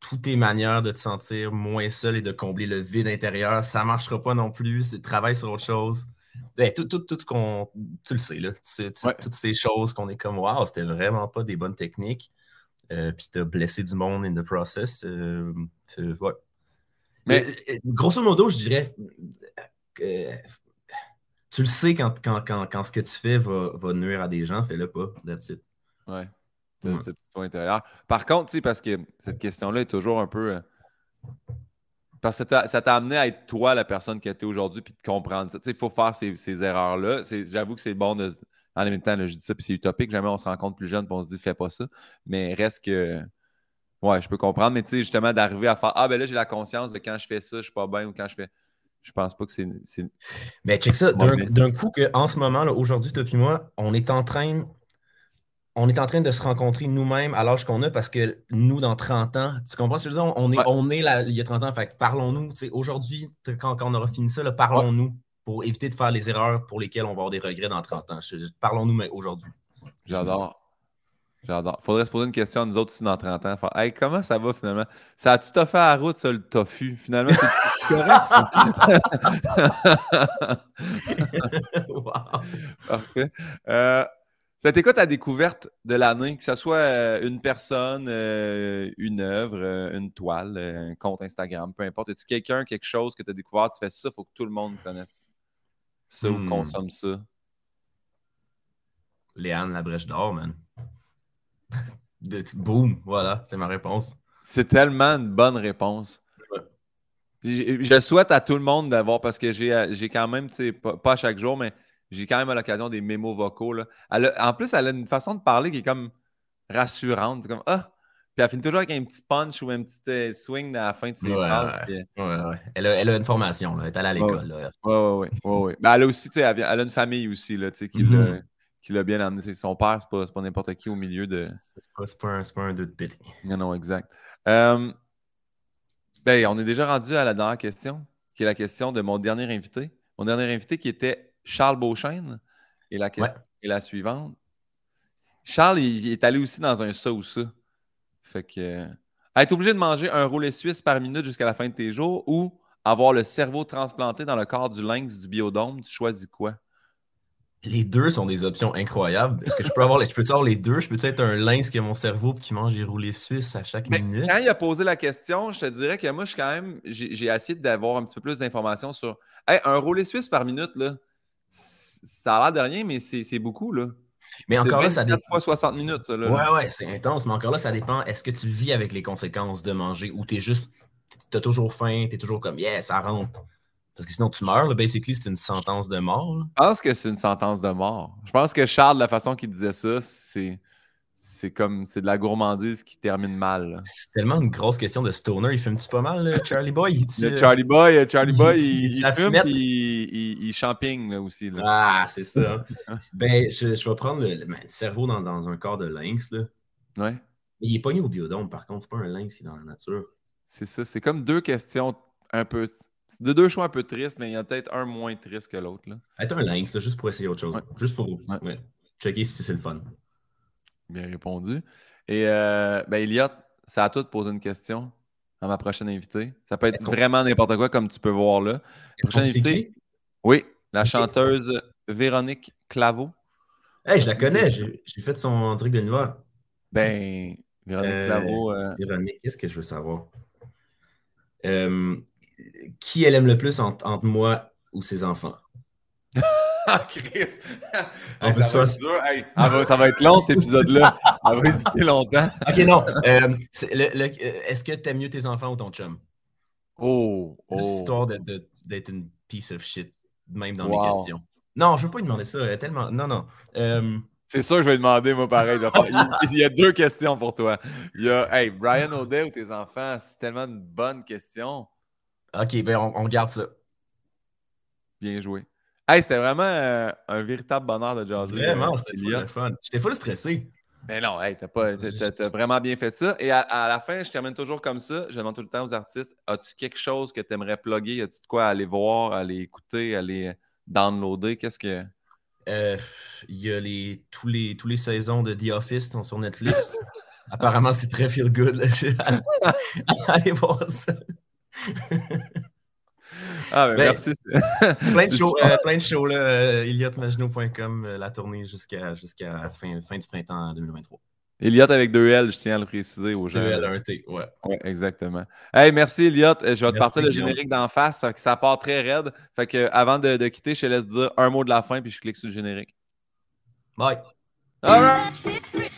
B: Toutes tes manières de te sentir moins seul et de combler le vide intérieur, ça marchera pas non plus. C'est travail sur autre chose. Ben, tout, tout, tout ce qu'on. Tu le sais, là. Tu sais, tu-
A: Ouais.
B: Toutes ces choses qu'on est comme, waouh, c'était vraiment pas des bonnes techniques. Euh, puis t'as blessé du monde in the process. Euh, fait- ouais.
A: Mais-
B: euh, grosso modo, je dirais que tu le sais quand, quand, quand, quand ce que tu fais va, va nuire à des gens, fais-le pas. That's it.
A: Ouais. ce
B: Ouais.
A: petit toit intérieur. Par contre, tu sais, parce que cette question-là est toujours un peu. euh, parce que ça t'a- amené à être toi la personne que tu es aujourd'hui puis de comprendre ça. Tu sais, il faut faire ces, ces erreurs-là. J'avoue que c'est bon de. En même temps, là, je dis ça, puis c'est utopique. Jamais on se rencontre plus jeune puis on se dit fais pas ça. Mais reste que. Ouais, je peux comprendre. Mais tu sais, justement, d'arriver à faire Ah, ben là, j'ai la conscience de quand je fais ça, je suis pas bien ou quand je fais. Je pense pas que c'est.
B: Mais check ça, d'un coup que en ce moment, aujourd'hui, toi et moi, on est en train. On est en train de se rencontrer nous-mêmes à l'âge qu'on a parce que nous, dans 30 ans, tu comprends ce que je veux dire? On est,
A: Ouais.
B: on est là, il y a 30 ans, fait parlons-nous. Aujourd'hui, quand, quand on aura fini ça, parlons-nous pour éviter de faire les erreurs pour lesquelles on va avoir des regrets dans 30 ans. Parlons-nous aujourd'hui.
A: J'adore. J'adore. Faudrait se poser une question à nous autres aussi dans 30 ans. Faire, hey, comment ça va finalement? Ça a-tu toffé à la route, ça, le tofu? Finalement, c'est correct, ça?
B: Wow.
A: Parfait. Euh, C'était quoi ta découverte de l'année? Que ce soit euh, une personne, euh, une œuvre, euh, une toile, un compte Instagram, peu importe. As-tu quelqu'un, quelque chose que tu as découvert, tu fais ça, il faut que tout le monde connaisse? Ça ou
B: Hmm.
A: consomme ça?
B: Léane, la brèche d'or, man. Boom, voilà, c'est ma réponse.
A: C'est tellement une bonne réponse. Je souhaite à tout le monde d'avoir, parce que j'ai quand même, pas, pas chaque jour, mais j'ai quand même à l'occasion des mémos vocaux. là. Elle a- en plus, elle a une façon de parler qui est comme rassurante. Comme Ah! Elle finit toujours avec un petit punch ou un petit euh, swing à la fin de ses
B: Ouais,
A: phrases.
B: ouais.
A: puis-
B: Ouais, ouais. Elle, a, elle a une formation, là. elle est allée à l'école.
A: ouais, ouais. Ben, elle a aussi, tu sais, elle, a une famille aussi, là, tu sais, qui l'a- qui l'a bien amené. C'est son père, c'est pas, pas n'importe qui au milieu de.
B: C'est pas, pas un, pas un deux de pit.
A: Non, non, exact. Euh, ben, on est déjà rendu à la dernière question, qui est la question de mon dernier invité. Mon dernier invité qui était Charles Beauchesne. Et la question est la suivante. Charles, il, il est allé aussi dans un ça ou ça. Fait que. euh, être obligé de manger un roulé suisse par minute jusqu'à la fin de tes jours ou avoir le cerveau transplanté dans le corps du lynx du biodôme, tu choisis quoi?
B: Les deux sont des options incroyables. Est-ce que je peux avoir, les- je peux avoir les deux? Je peux être un lynx qui a mon cerveau et qui mange des roulés suisses à chaque
A: Mais
B: minute?
A: quand il a posé la question, je te dirais que moi, je suis quand même. J'ai essayé d'avoir un petit peu plus d'informations sur. Hey, un roulé suisse par minute, là, ça a l'air de rien, mais c'est beaucoup, là.
B: Mais encore là, ça
A: 24
B: dépend.
A: fois 60 minutes, ça. Là.
B: Ouais, ouais, c'est intense. Mais encore là, ça dépend. Est-ce que tu vis avec les conséquences de manger ou t'es juste. T'as toujours faim, t'es toujours comme, yeah, ça rentre. Parce que sinon, tu meurs. Là, basically, c'est une sentence de mort. là.
A: Je pense que c'est une sentence de mort. Je pense que Charles, la façon qu'il disait ça, c'est. C'est comme. C'est de la gourmandise qui termine mal.
B: C'est tellement une grosse question de stoner. Il fume-tu pas mal, là, Charlie Boy?
A: Le Charlie Boy, euh, Charlie
B: il-
A: Boy,
B: il-
A: fume puis il, il, il champagne là, aussi. Là.
B: Ah, c'est ça. ben, je, je vais prendre le, le- ben, cerveau dans, dans un corps de lynx. Là.
A: Ouais.
B: Mais il est pogné au biodôme, par contre. C'est pas un lynx, il est dans la nature.
A: C'est ça. C'est comme deux questions un peu. De deux choix un peu tristes, mais il y en a peut-être un moins triste que l'autre.
B: Être un lynx, là, juste pour essayer autre chose.
A: Ouais.
B: Juste pour
A: ouais,
B: checker si c'est le fun.
A: Bien répondu. Et euh, ben, Elliot, à toi de poser une question à ma prochaine invitée. Ça peut être vraiment n'importe quoi, comme tu peux voir là. Prochaine invitée? Oui, la chanteuse Véronique Claveau.
B: Hey, je la connais. J'ai j'ai fait son truc de l'univers.
A: Ben, Véronique
B: Euh,
A: Claveau. euh,
B: Véronique, qu'est-ce que je veux savoir? Euh, qui elle aime le plus entre, entre moi ou ses enfants?
A: Ah, Chris! Hey, ça, va être dur. Hey, ça, va, ça va être long, cet épisode-là. Ça va hésiter longtemps.
B: Ok, non. Euh, euh, Est-ce que t'aimes mieux tes enfants ou ton chum?
A: Oh! Oh.
B: histoire de- de- d'être une piece of shit, même dans
A: Wow.
B: mes questions. Non, je veux pas lui demander ça. Tellement. Non, non. Euh,
A: C'est sûr que je vais demander, moi, pareil. il y a deux questions pour toi. Il y a, hey, Brian O'Day ou tes enfants, c'est tellement une bonne question.
B: ok, ben on, on garde ça.
A: Bien joué. Hey, c'était vraiment euh, un véritable bonheur de jaser.
B: Vraiment,
A: euh,
B: c'était fun. J'étais full stressé.
A: Mais non, hey, t'as pas- t'as- vraiment bien fait ça. Et à, à la fin, je termine toujours comme ça. Je demande tout le temps aux artistes as-tu quelque chose que tu aimerais plugger As-tu de quoi aller voir, aller écouter, aller downloader? Qu'est-ce que?
B: Euh, Il y a les, tous, les, tous les saisons de The Office sont sur Netflix. Apparemment, c'est très feel good. Allez voir ça.
A: Ah, ben,
B: Ben,
A: merci.
B: Plein de shows, euh, plein de shows là. Euh, EliotMaginot.com, euh, la tournée jusqu'à jusqu'à fin, fin du printemps 2023.
A: Elliot avec deux L, je tiens à le préciser aux gens.
B: 2L1T, ouais.
A: Oui, exactement. Hey, merci Elliot. Euh, Je vais te partir le générique d'en face. Ça, ça part très raide. Fait que avant de, de quitter, je te laisse dire un mot de la fin puis je clique sur le générique.
B: Bye.
A: All right.